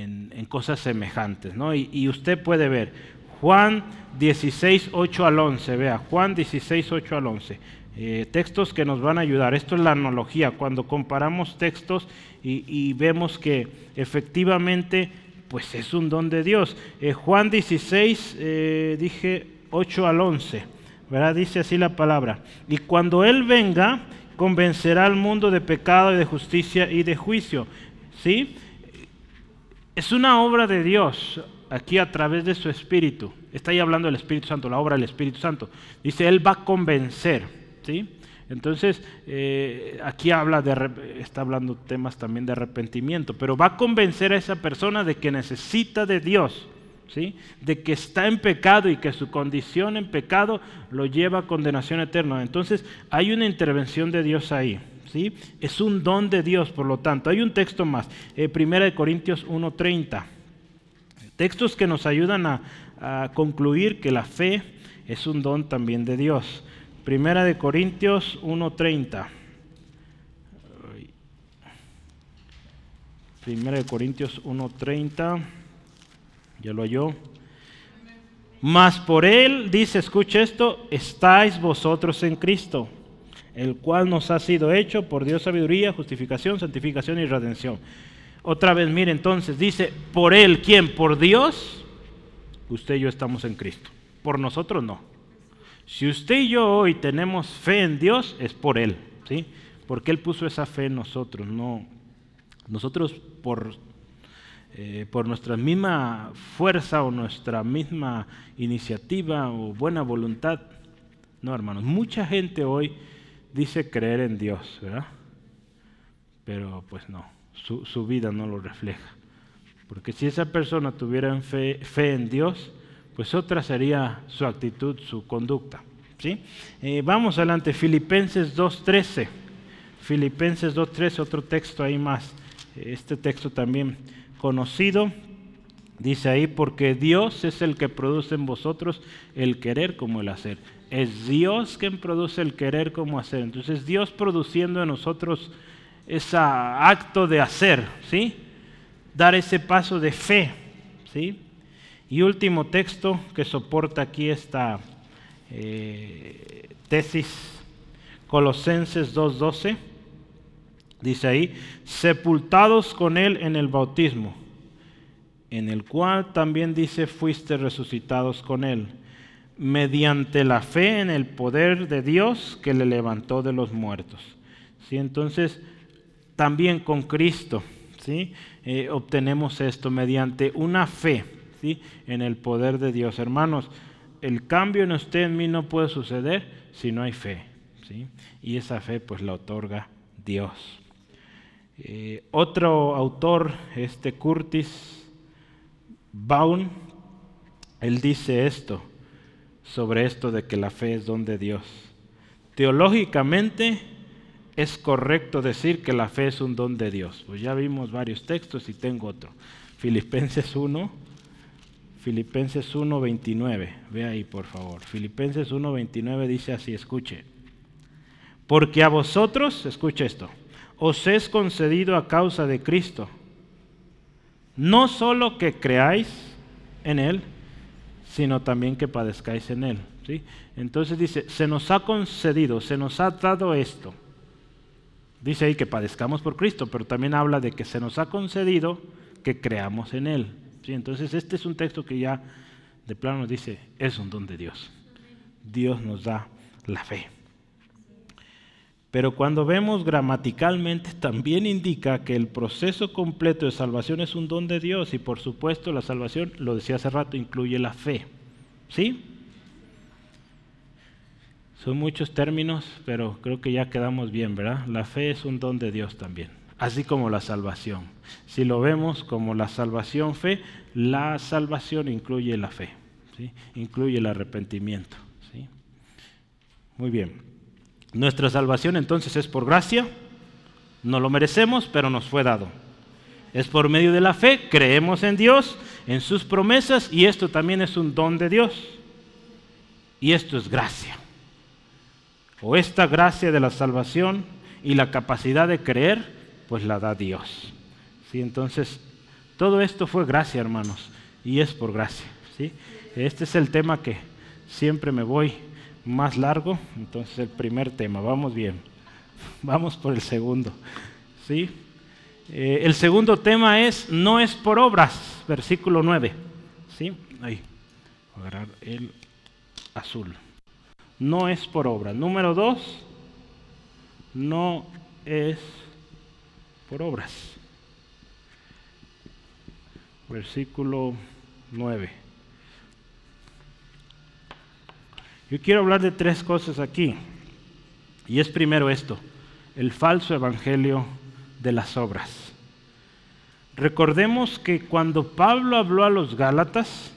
en, cosas semejantes. ¿no? Y, usted puede ver Juan 16, 8 al 11, vea, Juan 16, 8 al 11. Eh, textos que nos van a ayudar. Esto es la analogía, cuando comparamos textos y, vemos que efectivamente pues es un don de Dios. Eh, Juan 16, eh, dije 8 al 11, ¿verdad? Dice así la palabra. Y cuando Él venga, convencerá al mundo de pecado y de justicia y de juicio. ¿Sí? Es una obra de Dios aquí a través de su Espíritu. Está ahí hablando del Espíritu Santo, la obra del Espíritu Santo. Dice, Él va a convencer. ¿sí? Entonces, eh, aquí habla de, está hablando temas también de arrepentimiento, pero va a convencer a esa persona de que necesita de Dios. ¿Sí? de que está en pecado y que su condición en pecado lo lleva a condenación eterna. Entonces hay una intervención de Dios ahí. Es un don de Dios, por lo tanto. Hay un texto más, eh, Primera de Corintios 1.30. Textos que nos ayudan a, concluir que la fe es un don también de Dios. Primera de Corintios 1.30. Primera de Corintios 1.30. Ya lo halló. Mas por él, dice, escucha esto, estáis vosotros en Cristo el cual nos ha sido hecho por Dios sabiduría, justificación, santificación y redención. Otra vez, mire entonces, dice, por Él, ¿quién? Por Dios usted y yo estamos en Cristo. Por nosotros no. Si usted y yo hoy tenemos fe en Dios, es por Él, ¿sí? Porque Él puso esa fe en nosotros, no. Nosotros por, eh, por nuestra misma fuerza o nuestra misma iniciativa o buena voluntad. No, hermanos, mucha gente hoy dice creer en Dios, ¿verdad? Pero pues no, su, su vida no lo refleja. Porque si esa persona tuviera fe, fe en Dios, pues otra sería su actitud, su conducta. ¿sí? Eh, vamos adelante, Filipenses 2.13. Filipenses 2.13, otro texto ahí más. Este texto también conocido. Dice ahí, porque Dios es el que produce en vosotros el querer como el hacer. Es Dios quien produce el querer como hacer. Entonces Dios produciendo en nosotros ese acto de hacer, ¿sí? Dar ese paso de fe, ¿sí? Y último texto que soporta aquí esta eh, tesis, Colosenses 2.12, dice ahí, sepultados con él en el bautismo, en el cual también dice, fuiste resucitados con él, mediante la fe en el poder de Dios que le levantó de los muertos. ¿Sí? Entonces, también con Cristo, ¿sí? Eh, obtenemos esto mediante una fe en el poder de Dios. Hermanos, el cambio en usted en mí no puede suceder si no hay fe. ¿sí? Y esa fe pues la otorga Dios. Eh, otro autor, este Curtis Baum, él dice esto sobre esto de que la fe es don de Dios. Teológicamente es correcto decir que la fe es un don de Dios. Pues ya vimos varios textos y tengo otro. Filipenses 1, Filipenses 1:29. Ve ahí, por favor. Filipenses 1:29 dice así, escuche. Porque a vosotros, escuche esto, os es concedido a causa de Cristo, no solo que creáis en Él, sino también que padezcáis en Él. ¿sí? Entonces dice, se nos ha concedido, se nos ha dado esto. Dice ahí que padezcamos por Cristo, pero también habla de que se nos ha concedido que creamos en Él. Entonces este es un texto que ya de plano nos dice, es un don de Dios. Dios nos da la fe. Pero cuando vemos gramaticalmente también indica que el proceso completo de salvación es un don de Dios y por supuesto la salvación, lo decía hace rato, incluye la fe. ¿Sí? Son muchos términos, pero creo que ya quedamos bien, ¿verdad? La fe es un don de Dios también así como la salvación. Si lo vemos como la salvación fe, la salvación incluye la fe, ¿sí? incluye el arrepentimiento. ¿sí? Muy bien. Nuestra salvación entonces es por gracia, no lo merecemos, pero nos fue dado. Es por medio de la fe, creemos en Dios, en sus promesas, y esto también es un don de Dios. Y esto es gracia. O esta gracia de la salvación y la capacidad de creer pues la da Dios. ¿sí? Entonces, todo esto fue gracia, hermanos, y es por gracia. ¿sí? Este es el tema que siempre me voy más largo, entonces el primer tema, vamos bien, vamos por el segundo. ¿sí? Eh, el segundo tema es, no es por obras, versículo 9. ¿sí? Ahí, agarrar el azul. No es por obras. Número dos, no es por obras. Versículo 9. Yo quiero hablar de tres cosas aquí. Y es primero esto, el falso evangelio de las obras. Recordemos que cuando Pablo habló a los Gálatas,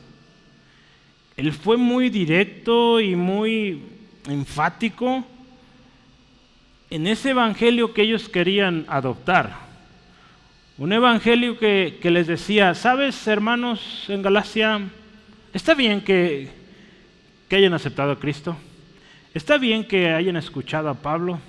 él fue muy directo y muy enfático en ese evangelio que ellos querían adoptar. Un evangelio que, les decía, sabes, hermanos en Galacia, está bien que, hayan aceptado a Cristo, está bien que hayan escuchado a Pablo,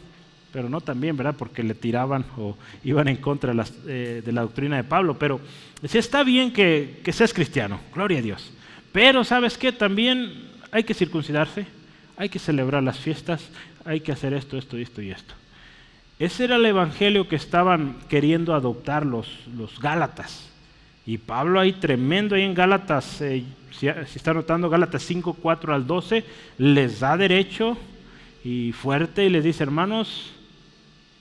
pero no también, ¿verdad? Porque le tiraban o iban en contra de la, eh, de la doctrina de Pablo, pero decía, está bien que, que seas cristiano, gloria a Dios, pero sabes qué, también hay que circuncidarse, hay que celebrar las fiestas, hay que hacer esto, esto, esto y esto. Ese era el evangelio que estaban queriendo adoptar los, los Gálatas. Y Pablo ahí tremendo, ahí en Gálatas, eh, si, está notando Gálatas 5, 4 al 12, les da derecho y fuerte y les dice, hermanos,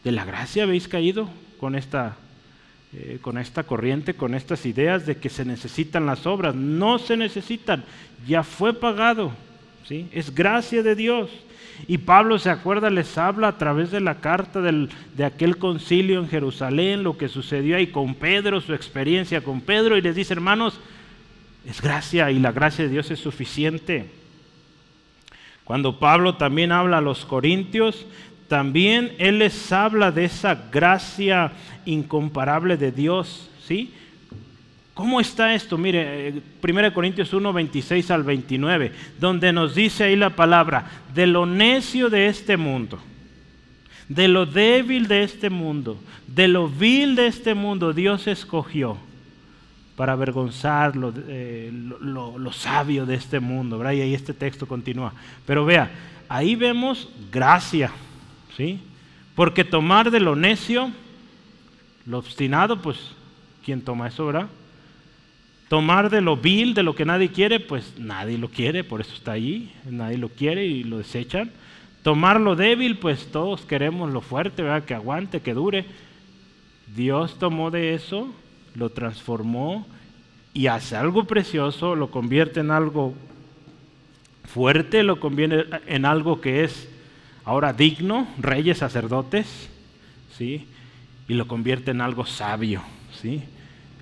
de la gracia habéis caído con esta, eh, con esta corriente, con estas ideas de que se necesitan las obras. No se necesitan, ya fue pagado, ¿sí? es gracia de Dios. Y Pablo se acuerda, les habla a través de la carta de aquel concilio en Jerusalén, lo que sucedió ahí con Pedro, su experiencia con Pedro, y les dice, hermanos, es gracia y la gracia de Dios es suficiente. Cuando Pablo también habla a los corintios, también él les habla de esa gracia incomparable de Dios, ¿sí? ¿Cómo está esto? Mire, 1 eh, Corintios 1, 26 al 29, donde nos dice ahí la palabra, de lo necio de este mundo, de lo débil de este mundo, de lo vil de este mundo, Dios escogió para avergonzar lo, eh, sabio de este mundo, ¿verdad? Y ahí este texto continúa. Pero vea, ahí vemos gracia, ¿sí? Porque tomar de lo necio, lo obstinado, pues, ¿quién toma eso, verdad? Tomar de lo vil, de lo que nadie quiere, pues nadie lo quiere, por eso está ahí, nadie lo quiere y lo desechan. Tomar lo débil, pues todos queremos lo fuerte, que aguante, que dure. Dios tomó de eso, lo transformó y hace algo precioso, lo convierte en algo fuerte, lo convierte en algo que es ahora digno, reyes, sacerdotes, ¿sí? Y lo convierte en algo sabio, ¿sí?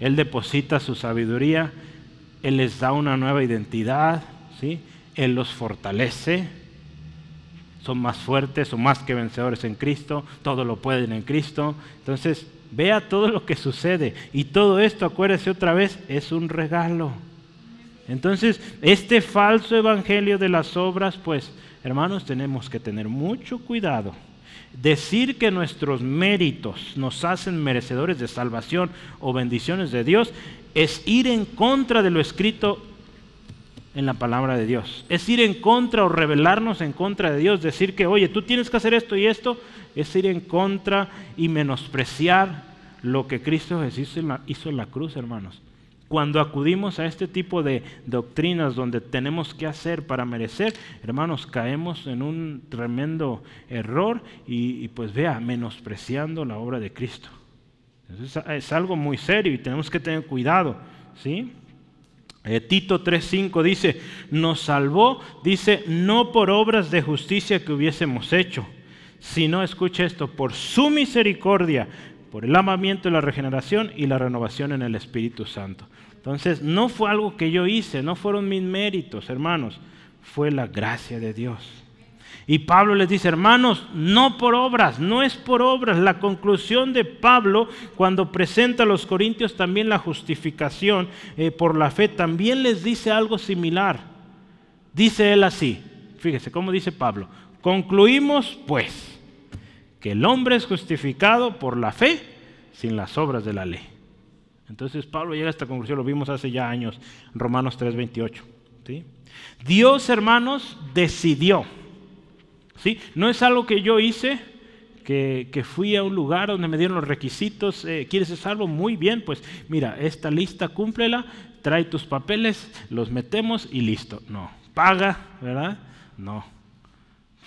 Él deposita su sabiduría, Él les da una nueva identidad, ¿sí? Él los fortalece, son más fuertes, son más que vencedores en Cristo, todo lo pueden en Cristo. Entonces, vea todo lo que sucede. Y todo esto, acuérdese otra vez, es un regalo. Entonces, este falso evangelio de las obras, pues, hermanos, tenemos que tener mucho cuidado Decir que nuestros méritos nos hacen merecedores de salvación o bendiciones de Dios es ir en contra de lo escrito en la palabra de Dios. Es ir en contra o rebelarnos en contra de Dios. Decir que, oye, tú tienes que hacer esto y esto, es ir en contra y menospreciar lo que Cristo Jesús hizo en la cruz, hermanos. Cuando acudimos a este tipo de doctrinas donde tenemos que hacer para merecer, hermanos, caemos en un tremendo error y, pues vea, menospreciando la obra de Cristo. es algo muy serio y tenemos que tener cuidado, ¿sí? Eh, Tito 3.5 dice, nos salvó, dice, no por obras de justicia que hubiésemos hecho, sino, escucha esto, por su misericordia, por el amamiento y la regeneración y la renovación en el Espíritu Santo. Entonces, no fue algo que yo hice, no fueron mis méritos, hermanos, fue la gracia de Dios. Y Pablo les dice, hermanos, no por obras, no es por obras. La conclusión de Pablo cuando presenta a los corintios también la justificación eh, por la fe, también les dice algo similar. Dice él así, fíjese cómo dice Pablo, concluimos pues que el hombre es justificado por la fe sin las obras de la ley. Entonces Pablo llega a esta conclusión, lo vimos hace ya años, Romanos 3:28. ¿sí? Dios, hermanos, decidió. ¿sí? No es algo que yo hice, que, fui a un lugar donde me dieron los requisitos, eh, ¿quieres ser salvo? Muy bien, pues mira, esta lista cúmplela, trae tus papeles, los metemos y listo. No, paga, ¿verdad? No.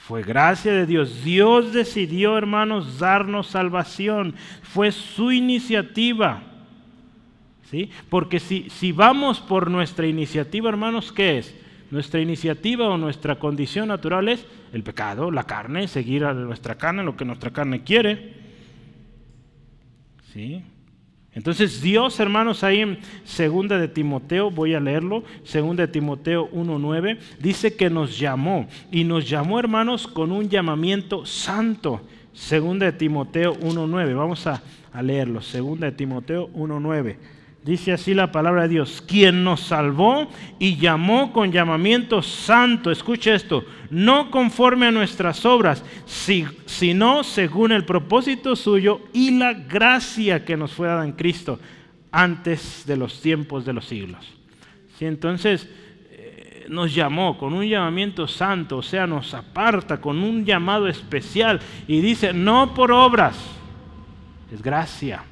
Fue gracia de Dios. Dios decidió, hermanos, darnos salvación. Fue su iniciativa. ¿sí? Porque si, si vamos por nuestra iniciativa, hermanos, ¿qué es? Nuestra iniciativa o nuestra condición natural es el pecado, la carne, seguir a nuestra carne, lo que nuestra carne quiere. ¿Sí? Entonces Dios, hermanos, ahí en segunda de Timoteo, voy a leerlo, segunda de Timoteo 1.9, dice que nos llamó y nos llamó, hermanos, con un llamamiento santo. Segunda de Timoteo 1.9, vamos a, a leerlo, segunda de Timoteo 1.9. Dice así la palabra de Dios, quien nos salvó y llamó con llamamiento santo, escucha esto, no conforme a nuestras obras, sino según el propósito suyo y la gracia que nos fue dada en Cristo antes de los tiempos de los siglos. entonces eh, nos llamó con un llamamiento santo, o sea, nos aparta con un llamado especial y dice, no por obras, es gracia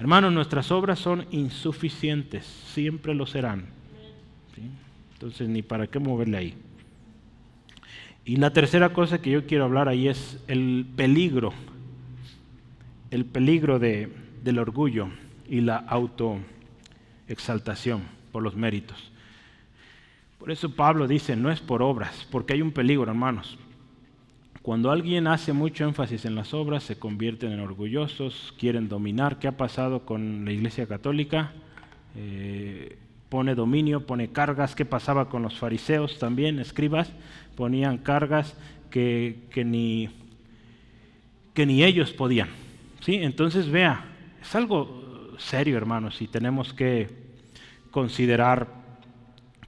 Hermanos, nuestras obras son insuficientes, siempre lo serán. Entonces, ni para qué moverle ahí. Y la tercera cosa que yo quiero hablar ahí es el peligro, el peligro de, del orgullo y la autoexaltación por los méritos. Por eso Pablo dice, no es por obras, porque hay un peligro, hermanos. Cuando alguien hace mucho énfasis en las obras, se convierten en orgullosos, quieren dominar. ¿Qué ha pasado con la Iglesia Católica? Eh, pone dominio, pone cargas. ¿Qué pasaba con los fariseos también, escribas? Ponían cargas que, ni, que ni ellos podían. ¿sí? Entonces, vea, es algo serio, hermanos, y tenemos que considerar,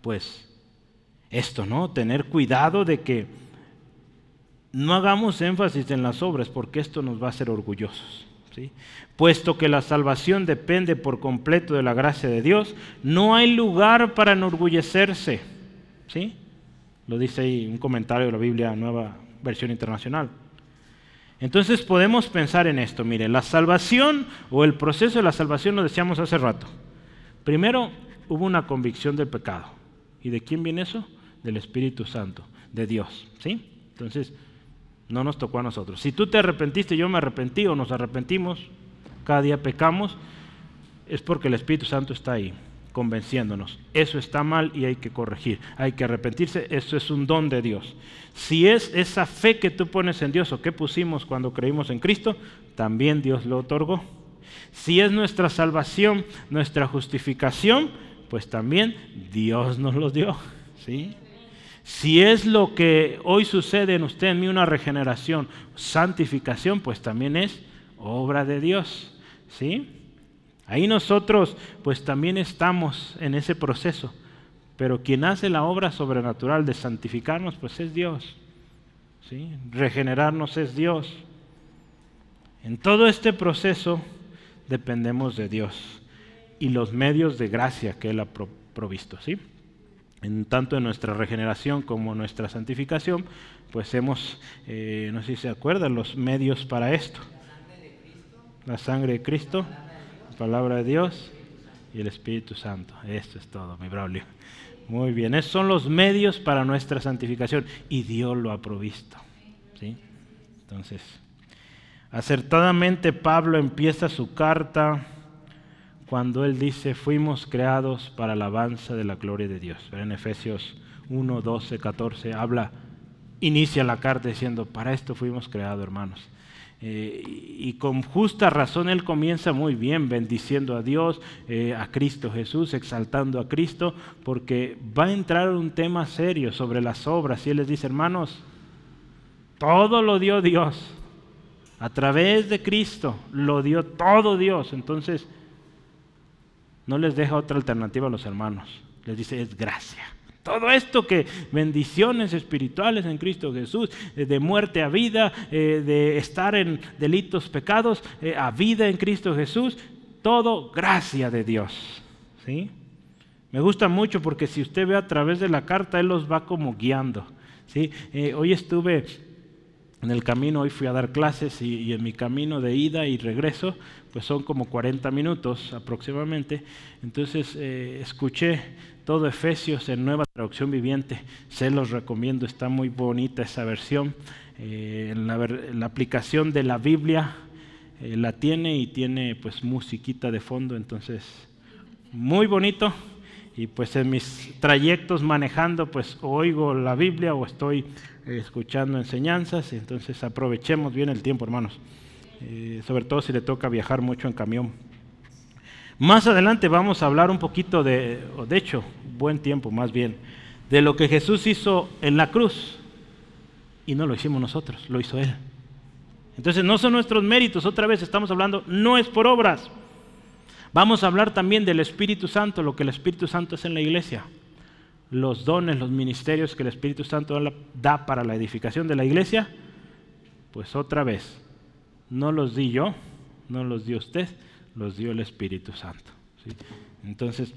pues, esto, ¿no? Tener cuidado de que no hagamos énfasis en las obras porque esto nos va a hacer orgullosos. ¿sí? Puesto que la salvación depende por completo de la gracia de Dios, no hay lugar para enorgullecerse. ¿sí? Lo dice ahí un comentario de la Biblia, nueva versión internacional. Entonces podemos pensar en esto, mire, la salvación o el proceso de la salvación lo decíamos hace rato. Primero hubo una convicción del pecado. ¿Y de quién viene eso? Del Espíritu Santo, de Dios. ¿sí? Entonces, no nos tocó a nosotros. Si tú te arrepentiste, yo me arrepentí o nos arrepentimos, cada día pecamos, es porque el Espíritu Santo está ahí convenciéndonos. Eso está mal y hay que corregir, hay que arrepentirse, eso es un don de Dios. Si es esa fe que tú pones en Dios o que pusimos cuando creímos en Cristo, también Dios lo otorgó. Si es nuestra salvación, nuestra justificación, pues también Dios nos lo dio. ¿sí? Si es lo que hoy sucede en usted, en mí, una regeneración, santificación, pues también es obra de Dios. ¿Sí? Ahí nosotros, pues también estamos en ese proceso. Pero quien hace la obra sobrenatural de santificarnos, pues es Dios. ¿Sí? Regenerarnos es Dios. En todo este proceso dependemos de Dios y los medios de gracia que Él ha provisto. ¿sí? En tanto en nuestra regeneración como nuestra santificación, pues hemos, eh, no sé si se acuerdan, los medios para esto. La sangre de Cristo, la palabra de Dios y el Espíritu Santo. Esto es todo, mi Braulio. Muy bien, esos son los medios para nuestra santificación y Dios lo ha provisto. ¿sí? Entonces, acertadamente Pablo empieza su carta cuando él dice, fuimos creados para la alabanza de la gloria de Dios. En Efesios 1, 12, 14 habla, inicia la carta diciendo, para esto fuimos creados, hermanos. Eh, y con justa razón él comienza muy bien bendiciendo a Dios, eh, a Cristo Jesús, exaltando a Cristo, porque va a entrar un tema serio sobre las obras. Y él les dice, hermanos, todo lo dio Dios. A través de Cristo lo dio todo Dios. Entonces, no les deja otra alternativa a los hermanos. Les dice, es gracia. Todo esto que bendiciones espirituales en Cristo Jesús, eh, de muerte a vida, eh, de estar en delitos, pecados, eh, a vida en Cristo Jesús, todo gracia de Dios. ¿sí? Me gusta mucho porque si usted ve a través de la carta, Él los va como guiando. ¿sí? hoy estuve en el camino, hoy fui a dar clases y, en mi camino de ida y regreso, pues son como 40 minutos aproximadamente. Entonces eh, escuché todo Efesios en nueva traducción viviente. Se los recomiendo, está muy bonita esa versión. Eh, en, la, aplicación de la Biblia eh, la tiene y tiene pues musiquita de fondo, entonces muy bonito. Y pues en mis trayectos manejando pues oigo la Biblia o estoy escuchando enseñanzas, entonces aprovechemos bien el tiempo, hermanos, eh, sobre todo si le toca viajar mucho en camión. Más adelante vamos a hablar un poquito de, o de hecho, buen tiempo más bien, de lo que Jesús hizo en la cruz. Y no lo hicimos nosotros, lo hizo Él. Entonces no son nuestros méritos, otra vez estamos hablando, no es por obras. Vamos a hablar también del Espíritu Santo, lo que el Espíritu Santo es en la iglesia los dones, los ministerios que el Espíritu Santo da para la edificación de la iglesia, pues otra vez, no los di yo, no los dio usted, los dio el Espíritu Santo. Entonces,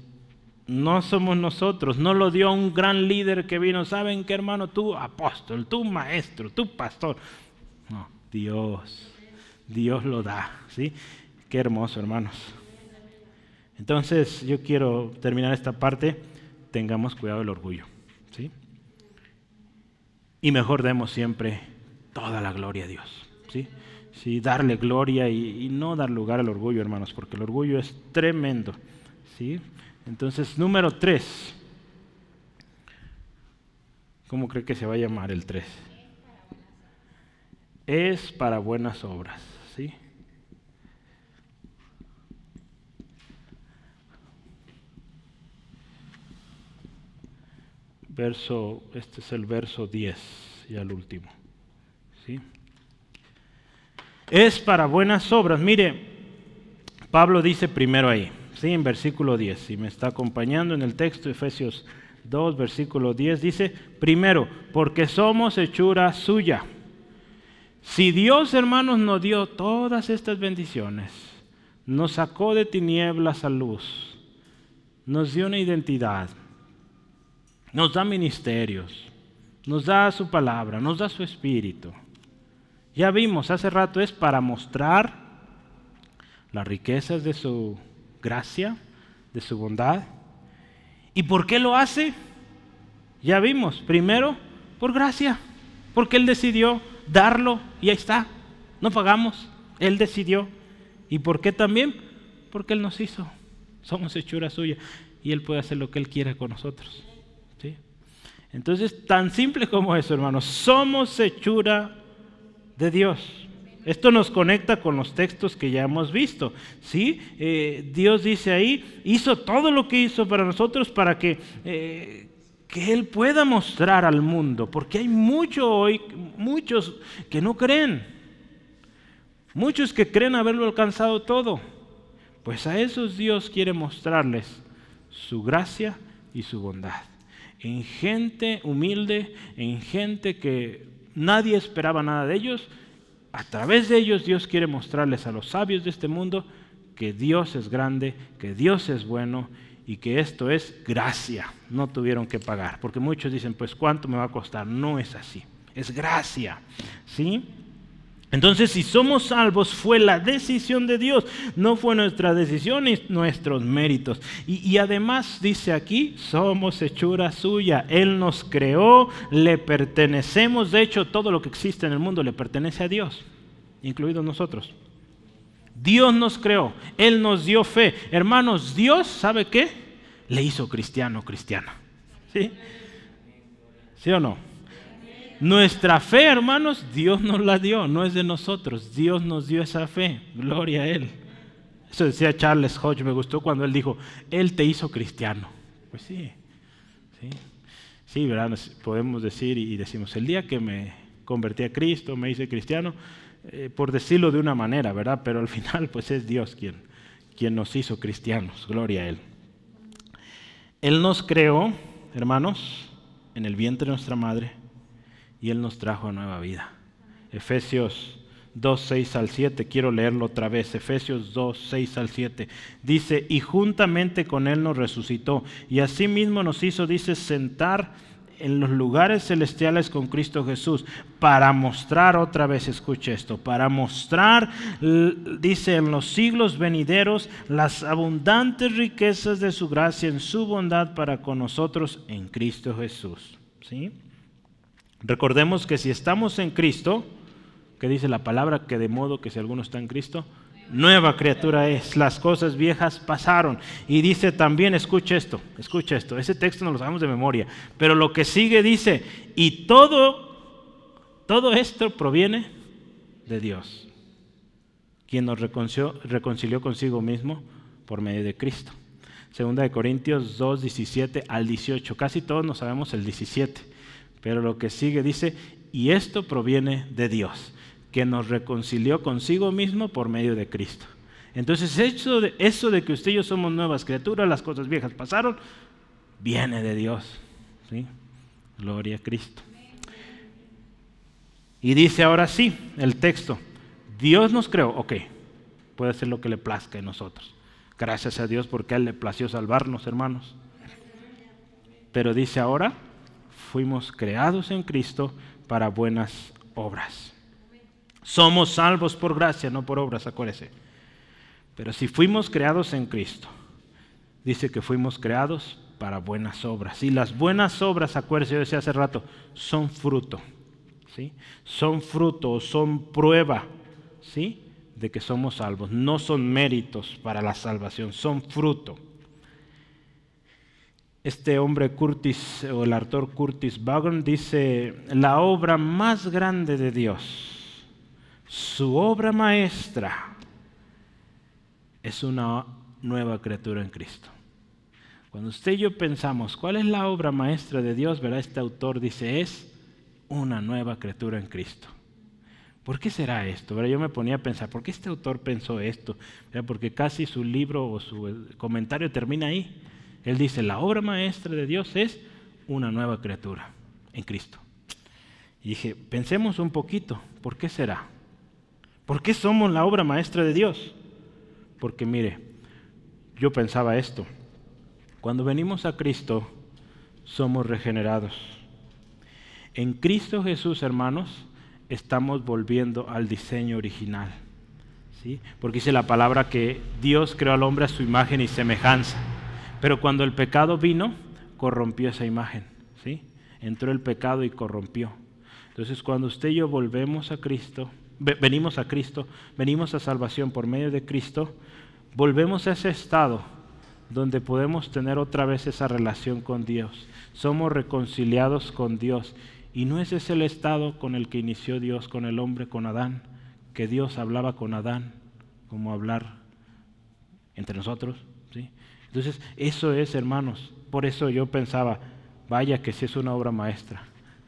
no somos nosotros, no lo dio un gran líder que vino, ¿saben qué hermano? Tú apóstol, tú maestro, tú pastor. No, Dios, Dios lo da, ¿sí? Qué hermoso, hermanos. Entonces yo quiero terminar esta parte, tengamos cuidado del orgullo. ¿sí? Y mejor demos siempre toda la gloria a Dios. ¿sí? Sí, darle gloria y, no dar lugar al orgullo, hermanos, porque el orgullo es tremendo. ¿sí? Entonces, número tres. ¿Cómo cree que se va a llamar el tres? Es para buenas obras. ¿sí? Verso, este es el verso 10, y al último. ¿sí? es para buenas obras. Mire, Pablo dice primero ahí, ¿sí? en versículo 10, si me está acompañando en el texto, Efesios 2, versículo 10, dice, primero, porque somos hechura suya. Si Dios, hermanos, nos dio todas estas bendiciones, nos sacó de tinieblas a luz, nos dio una identidad, nos da ministerios, nos da su palabra, nos da su espíritu ya vimos hace rato, es para mostrar las riquezas de su gracia, de su bondad. ¿Y por qué lo hace? Ya vimos, primero, por gracia, porque Él decidió darlo y ahí está, no pagamos, Él decidió. ¿Y por qué también? Porque Él nos hizo, somos hechura suya y Él puede hacer lo que Él quiera con nosotros. Entonces, tan simple como eso, hermanos, somos hechura de Dios. Esto nos conecta con los textos que ya hemos visto. ¿sí? Eh, Dios dice ahí, hizo todo lo que hizo para nosotros para que, eh, que Él pueda mostrar al mundo, porque hay mucho hoy, muchos que no creen, muchos que creen haberlo alcanzado todo. Pues a esos Dios quiere mostrarles su gracia y su bondad. En gente humilde, en gente que nadie esperaba nada de ellos. A través de ellos Dios quiere mostrarles a los sabios de este mundo que Dios es grande, que Dios es bueno y que esto es gracia. No tuvieron que pagar. Porque muchos dicen, pues ¿cuánto me va a costar? No es así. Es gracia. ¿Sí? Entonces, si somos salvos, fue la decisión de Dios, no fue nuestra decisión ni nuestros méritos. Y, además dice aquí, somos hechura suya, Él nos creó, le pertenecemos, de hecho, todo lo que existe en el mundo le pertenece a Dios, incluidos nosotros. Dios nos creó, Él nos dio fe. Hermanos, Dios, ¿sabe qué? Le hizo cristiano, cristiana. ¿Sí? ¿Sí o no? Nuestra fe, hermanos, Dios nos la dio, no es de nosotros. Dios nos dio esa fe. Gloria a Él. Eso decía Charles Hodge, me gustó cuando él dijo, Él te hizo cristiano. Pues sí, sí, sí, ¿verdad? Podemos decir y decimos, el día que me convertí a Cristo, me hice cristiano, eh, por decirlo de una manera, ¿verdad? Pero al final, pues es Dios quien, quien nos hizo cristianos. Gloria a Él. Él nos creó, hermanos, en el vientre de nuestra madre y Él nos trajo a nueva vida. Efesios 2, 6 al 7, quiero leerlo otra vez, Efesios 2, 6 al 7, dice, y juntamente con Él nos resucitó, y asimismo nos hizo, dice, sentar en los lugares celestiales con Cristo Jesús, para mostrar otra vez, escuche esto, para mostrar, dice, en los siglos venideros, las abundantes riquezas de su gracia en su bondad para con nosotros en Cristo Jesús. ¿Sí? Recordemos que si estamos en Cristo, que dice la palabra que de modo que si alguno está en Cristo, nueva criatura es, las cosas viejas pasaron. Y dice también, escucha esto, escucha esto, ese texto no lo sabemos de memoria, pero lo que sigue dice, y todo, todo esto proviene de Dios, quien nos reconcilió, reconcilió consigo mismo por medio de Cristo. Segunda de Corintios 2, 17 al 18, casi todos nos sabemos el 17 pero lo que sigue dice, y esto proviene de Dios, que nos reconcilió consigo mismo por medio de Cristo. Entonces, eso de, eso de que usted y yo somos nuevas criaturas, las cosas viejas pasaron, viene de Dios. ¿sí? Gloria a Cristo. Y dice ahora sí, el texto, Dios nos creó, ok, puede hacer lo que le plazca en nosotros. Gracias a Dios porque a Él le plació salvarnos, hermanos. Pero dice ahora, fuimos creados en Cristo para buenas obras. Somos salvos por gracia, no por obras, acuérdese. Pero si fuimos creados en Cristo dice que fuimos creados para buenas obras. Y las buenas obras, acuérdense, yo decía hace rato, son fruto. ¿sí? Son fruto, son prueba ¿sí? de que somos salvos. No son méritos para la salvación, son fruto. Este hombre Curtis, o el autor Curtis Vaughan, dice, la obra más grande de Dios, su obra maestra, es una nueva criatura en Cristo. Cuando usted y yo pensamos, ¿cuál es la obra maestra de Dios? Verá, este autor dice, es una nueva criatura en Cristo. ¿Por qué será esto? Yo me ponía a pensar, ¿por qué este autor pensó esto? Porque casi su libro o su comentario termina ahí. Él dice, la obra maestra de Dios es una nueva criatura en Cristo. Y dije, pensemos un poquito, ¿por qué será? ¿Por qué somos la obra maestra de Dios? Porque mire, yo pensaba esto, cuando venimos a Cristo somos regenerados. En Cristo Jesús, hermanos, estamos volviendo al diseño original. ¿sí? Porque dice la palabra que Dios creó al hombre a su imagen y semejanza. Pero cuando el pecado vino, corrompió esa imagen. ¿sí? Entró el pecado y corrompió. Entonces cuando usted y yo volvemos a Cristo, venimos a Cristo, venimos a salvación por medio de Cristo, volvemos a ese estado donde podemos tener otra vez esa relación con Dios. Somos reconciliados con Dios. Y no ese es el estado con el que inició Dios con el hombre, con Adán, que Dios hablaba con Adán, como hablar entre nosotros. Entonces, eso es, hermanos. Por eso yo pensaba, vaya que sí es una obra maestra.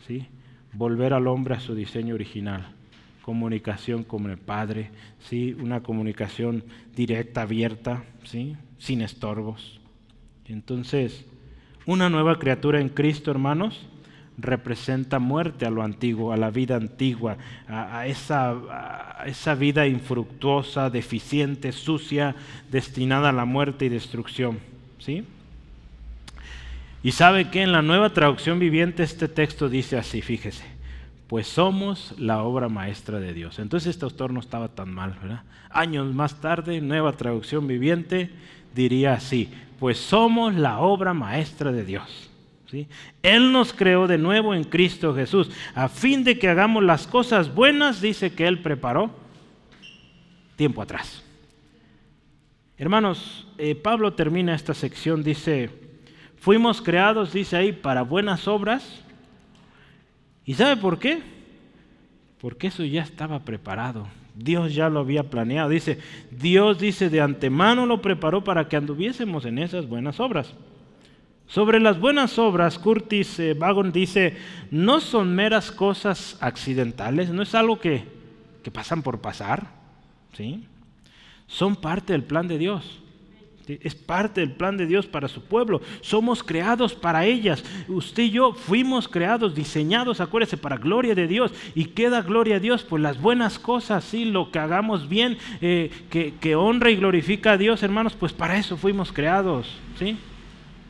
¿sí? Volver al hombre a su diseño original. Comunicación con el Padre, ¿sí? una comunicación directa, abierta, ¿sí? sin estorbos. Entonces, una nueva criatura en Cristo, hermanos, representa muerte a lo antiguo, a la vida antigua, a, esa, esa, vida infructuosa, deficiente, sucia, destinada a la muerte y destrucción. ¿sí? Y sabe que en la nueva traducción viviente este texto dice así, fíjese, pues somos la obra maestra de Dios. Entonces este autor no estaba tan mal, ¿verdad? Años más tarde, nueva traducción viviente diría así, pues somos la obra maestra de Dios. Él nos creó de nuevo en Cristo Jesús, a fin de que hagamos las cosas buenas, dice que Él preparó tiempo atrás. Hermanos, eh, Pablo termina esta sección, dice, fuimos creados, dice ahí, para buenas obras. ¿Y sabe por qué? Porque eso ya estaba preparado. Dios ya lo había planeado. Dice, Dios dice, de antemano lo preparó para que anduviésemos en esas buenas obras. Sobre las buenas obras, Curtis eh, Vagon dice, no son meras cosas accidentales, no es algo que, que pasan por pasar, ¿sí? son parte del plan de Dios. Es parte del plan de Dios para su pueblo. Somos creados para ellas. Usted y yo fuimos creados, diseñados, acuérdese, para gloria de Dios. ¿Y queda gloria a Dios? Pues las buenas cosas, sí, lo que hagamos bien, eh, que, que honra y glorifica a Dios, hermanos, pues para eso fuimos creados. ¿sí?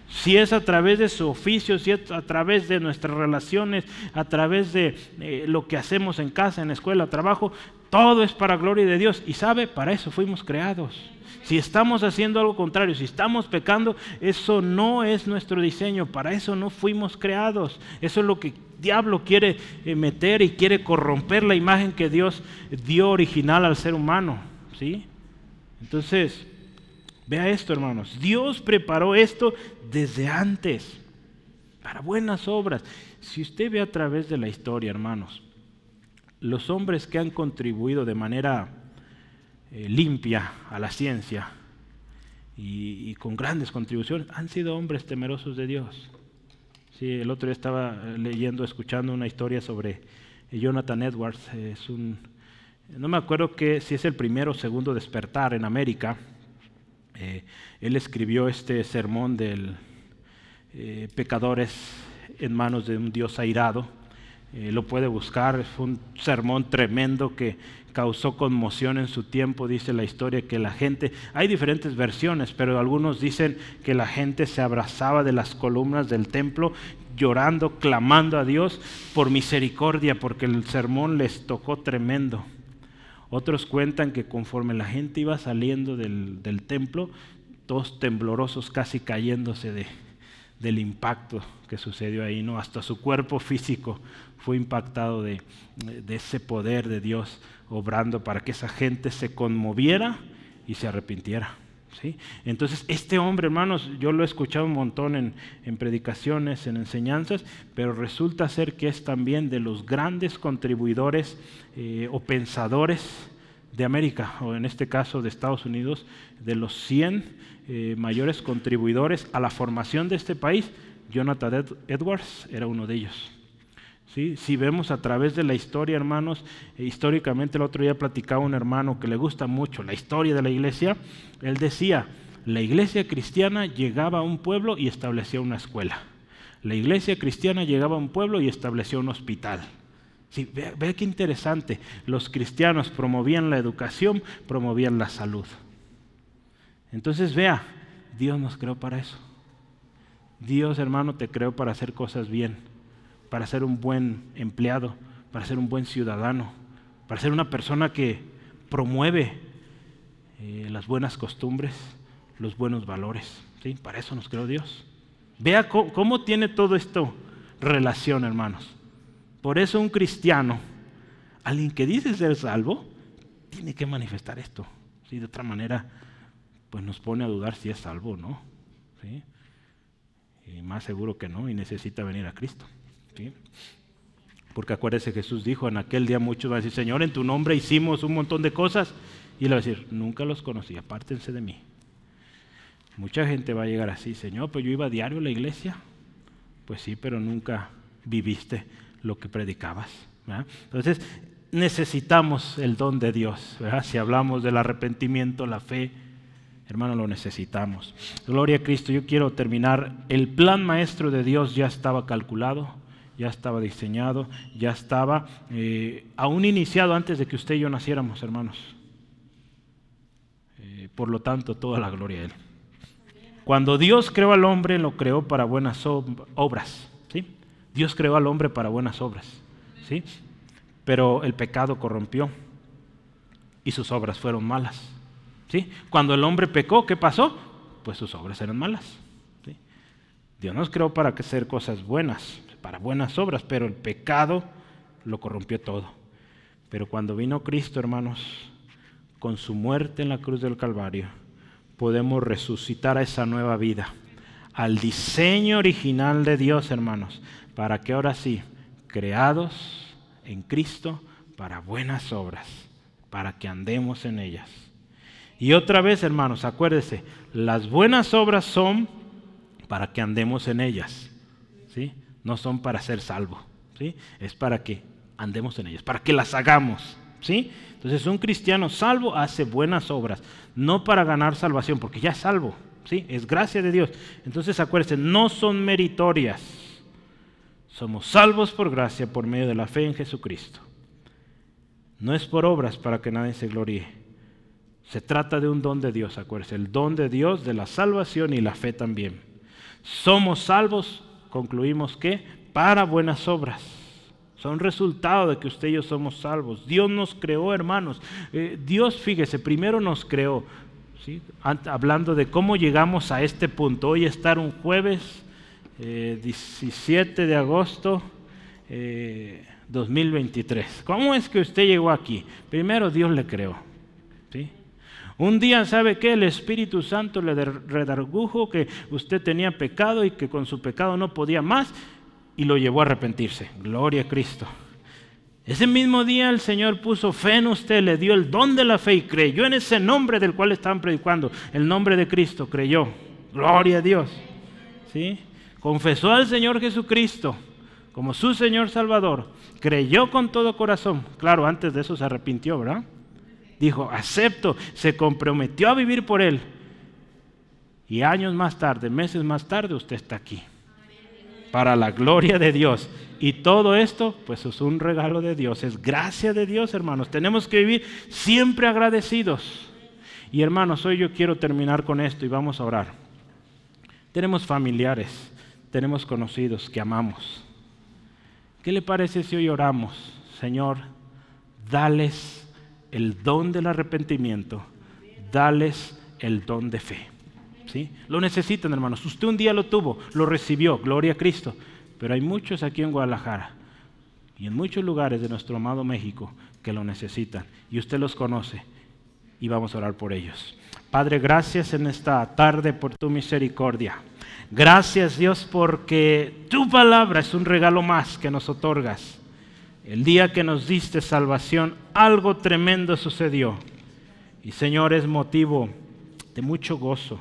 Si es a través de su oficio, si es a través de nuestras relaciones, a través de eh, lo que hacemos en casa, en la escuela, trabajo, todo es para gloria de Dios. Y sabe, para eso fuimos creados. Si estamos haciendo algo contrario, si estamos pecando, eso no es nuestro diseño, para eso no fuimos creados. Eso es lo que diablo quiere eh, meter y quiere corromper la imagen que Dios dio original al ser humano. ¿sí? Entonces, Vea esto, hermanos. Dios preparó esto desde antes para buenas obras. Si usted ve a través de la historia, hermanos, los hombres que han contribuido de manera eh, limpia a la ciencia y, con grandes contribuciones han sido hombres temerosos de Dios. Sí, el otro día estaba leyendo, escuchando una historia sobre Jonathan Edwards. Es un, no me acuerdo que, si es el primero o segundo despertar en América eh, él escribió este sermón del eh, pecadores en manos de un Dios airado. Eh, lo puede buscar, fue un sermón tremendo que causó conmoción en su tiempo, dice la historia, que la gente, hay diferentes versiones, pero algunos dicen que la gente se abrazaba de las columnas del templo llorando, clamando a Dios por misericordia, porque el sermón les tocó tremendo. Otros cuentan que conforme la gente iba saliendo del, templo, todos temblorosos, casi cayéndose de, del impacto que sucedió ahí, ¿no? Hasta su cuerpo físico fue impactado de, de ese poder de Dios obrando para que esa gente se conmoviera y se arrepintiera. Entonces, este hombre, hermanos, yo lo he escuchado un montón en, en, predicaciones, en enseñanzas, pero resulta ser que es también de los grandes contribuidores eh, o pensadores de América, o en este caso de Estados Unidos, de los 100 eh, mayores contribuidores a la formación de este país, Jonathan Edwards era uno de ellos. Si vemos a través de la historia, hermanos, eh, históricamente el otro día platicaba un hermano que le gusta mucho la historia de la iglesia, él decía, la iglesia cristiana llegaba a un pueblo y establecía una escuela. La iglesia cristiana llegaba a un pueblo y establecía un hospital. Sí, vea, vea qué interesante. Los cristianos promovían la educación, promovían la salud. Entonces vea, Dios nos creó para eso. Dios, hermano, te creó para hacer cosas bien, para ser un buen empleado, para ser un buen ciudadano, para ser una persona que promueve eh, las buenas costumbres, los buenos valores. ¿sí? Para eso nos creó Dios. Vea cómo, tiene todo esto relación, hermanos. Por eso un cristiano, alguien que dice ser salvo, tiene que manifestar esto. ¿sí? De otra manera, pues nos pone a dudar si es salvo o no. ¿sí? Y más seguro que no, y necesita venir a Cristo. Porque acuérdese, Jesús dijo, en aquel día muchos van a decir, Señor, en tu nombre hicimos un montón de cosas. Y él va a decir, nunca los conocí, apártense de mí. Mucha gente va a llegar así, Señor, pues yo iba a diario a la iglesia. Pues sí, pero nunca viviste lo que predicabas. Entonces, necesitamos el don de Dios. ¿verdad? Si hablamos del arrepentimiento, la fe, hermano, lo necesitamos. Gloria a Cristo. Yo quiero terminar. El plan maestro de Dios ya estaba calculado, ya estaba diseñado, ya estaba eh, aún iniciado antes de que usted y yo naciéramos, hermanos. Eh, por lo tanto, toda la gloria a Él. Cuando Dios creó al hombre, lo creó para buenas obras. ¿sí? Dios creó al hombre para buenas obras. ¿sí? Pero el pecado corrompió y sus obras fueron malas. ¿sí? Cuando el hombre pecó, ¿qué pasó? Pues sus obras eran malas. ¿sí? Dios nos creó para hacer cosas buenas, para buenas obras, pero el pecado lo corrompió todo. Pero cuando vino Cristo, hermanos, con su muerte en la cruz del Calvario, podemos resucitar a esa nueva vida, al diseño original de Dios, hermanos, para que ahora sí, creados en Cristo para buenas obras, para que andemos en ellas. Y otra vez, hermanos, acuérdese, las buenas obras son para que andemos en ellas, ¿sí? No son para ser salvo, ¿sí? Es para que andemos en ellas, para que las hagamos, ¿sí? Entonces, un cristiano salvo hace buenas obras, no para ganar salvación, porque ya es salvo, ¿sí? Es gracia de Dios. Entonces, acuérdense, no son meritorias. Somos salvos por gracia por medio de la fe en Jesucristo. No es por obras para que nadie se gloríe. Se trata de un don de Dios, acuérdense, el don de Dios de la salvación y la fe también. Somos salvos, concluimos que, para buenas obras son resultado de que usted y yo somos salvos. Dios nos creó, hermanos. Eh, Dios, fíjese, primero nos creó. ¿sí? Hablando de cómo llegamos a este punto. Hoy estar un jueves eh, 17 de agosto eh, 2023. ¿Cómo es que usted llegó aquí? Primero Dios le creó. Un día, ¿sabe qué? El Espíritu Santo le redargujo que usted tenía pecado y que con su pecado no podía más y lo llevó a arrepentirse. Gloria a Cristo. Ese mismo día el Señor puso fe en usted, le dio el don de la fe y creyó en ese nombre del cual estaban predicando, el nombre de Cristo, creyó. Gloria a Dios. ¿Sí? Confesó al Señor Jesucristo como su Señor Salvador, creyó con todo corazón. Claro, antes de eso se arrepintió, ¿verdad? Dijo, acepto, se comprometió a vivir por Él. Y años más tarde, meses más tarde, usted está aquí para la gloria de Dios. Y todo esto, pues es un regalo de Dios, es gracia de Dios, hermanos. Tenemos que vivir siempre agradecidos. Y hermanos, hoy yo quiero terminar con esto y vamos a orar. Tenemos familiares, tenemos conocidos que amamos. ¿Qué le parece si hoy oramos? Señor, dales el don del arrepentimiento, dales el don de fe. ¿sí? Lo necesitan, hermanos. Usted un día lo tuvo, lo recibió, gloria a Cristo. Pero hay muchos aquí en Guadalajara y en muchos lugares de nuestro amado México que lo necesitan. Y usted los conoce y vamos a orar por ellos. Padre, gracias en esta tarde por tu misericordia. Gracias Dios porque tu palabra es un regalo más que nos otorgas. El día que nos diste salvación, algo tremendo sucedió. Y Señor es motivo de mucho gozo.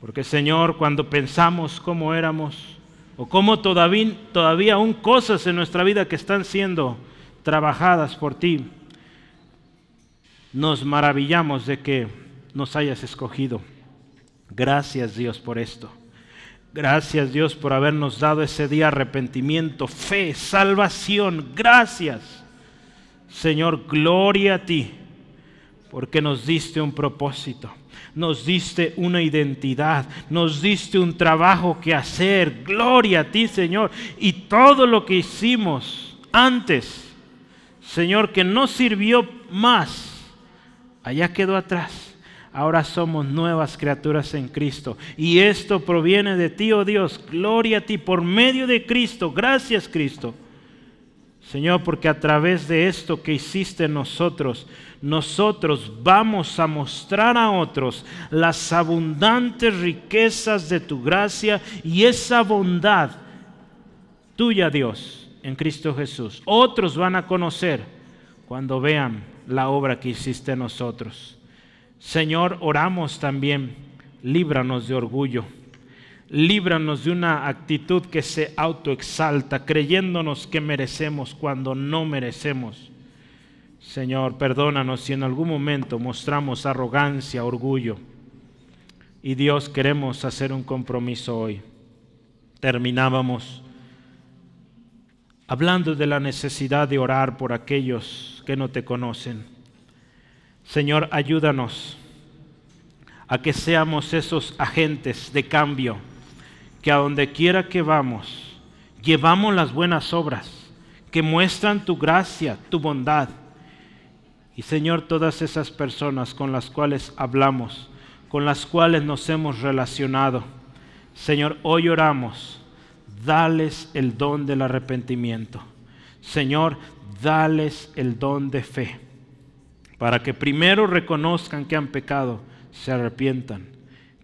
Porque Señor, cuando pensamos cómo éramos, o cómo todavía, todavía aún cosas en nuestra vida que están siendo trabajadas por ti, nos maravillamos de que nos hayas escogido. Gracias Dios por esto. Gracias Dios por habernos dado ese día arrepentimiento, fe, salvación. Gracias. Señor, gloria a ti, porque nos diste un propósito nos diste una identidad, nos diste un trabajo que hacer. Gloria a ti, Señor. Y todo lo que hicimos antes, Señor, que no sirvió más, allá quedó atrás. Ahora somos nuevas criaturas en Cristo. Y esto proviene de ti, oh Dios. Gloria a ti por medio de Cristo. Gracias, Cristo. Señor, porque a través de esto que hiciste nosotros, nosotros vamos a mostrar a otros las abundantes riquezas de tu gracia y esa bondad tuya, Dios, en Cristo Jesús. Otros van a conocer cuando vean la obra que hiciste en nosotros. Señor, oramos también, líbranos de orgullo líbranos de una actitud que se autoexalta, creyéndonos que merecemos cuando no merecemos. Señor, perdónanos si en algún momento mostramos arrogancia, orgullo. Y Dios, queremos hacer un compromiso hoy. Terminábamos hablando de la necesidad de orar por aquellos que no te conocen. Señor, ayúdanos a que seamos esos agentes de cambio que a donde quiera que vamos, llevamos las buenas obras que muestran tu gracia, tu bondad. Y Señor, todas esas personas con las cuales hablamos, con las cuales nos hemos relacionado, Señor, hoy oramos, dales el don del arrepentimiento. Señor, dales el don de fe, para que primero reconozcan que han pecado, se arrepientan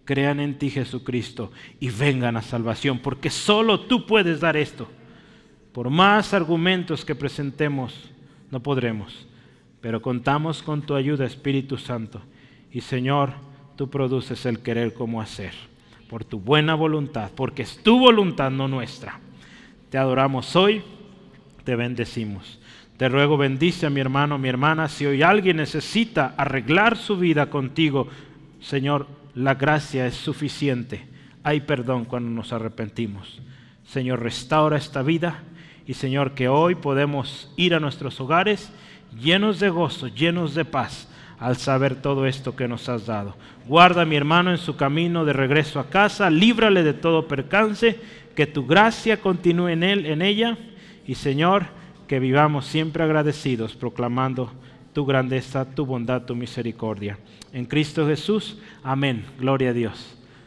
crean en ti Jesucristo y vengan a salvación, porque solo tú puedes dar esto. Por más argumentos que presentemos, no podremos, pero contamos con tu ayuda, Espíritu Santo. Y Señor, tú produces el querer como hacer, por tu buena voluntad, porque es tu voluntad, no nuestra. Te adoramos hoy, te bendecimos. Te ruego bendice a mi hermano, mi hermana, si hoy alguien necesita arreglar su vida contigo, Señor, la gracia es suficiente. Hay perdón cuando nos arrepentimos. Señor, restaura esta vida y Señor, que hoy podemos ir a nuestros hogares llenos de gozo, llenos de paz al saber todo esto que nos has dado. Guarda a mi hermano en su camino de regreso a casa, líbrale de todo percance, que tu gracia continúe en él, en ella, y Señor, que vivamos siempre agradecidos, proclamando tu grandeza, tu bondad, tu misericordia. En Cristo Jesús, amén. Gloria a Dios.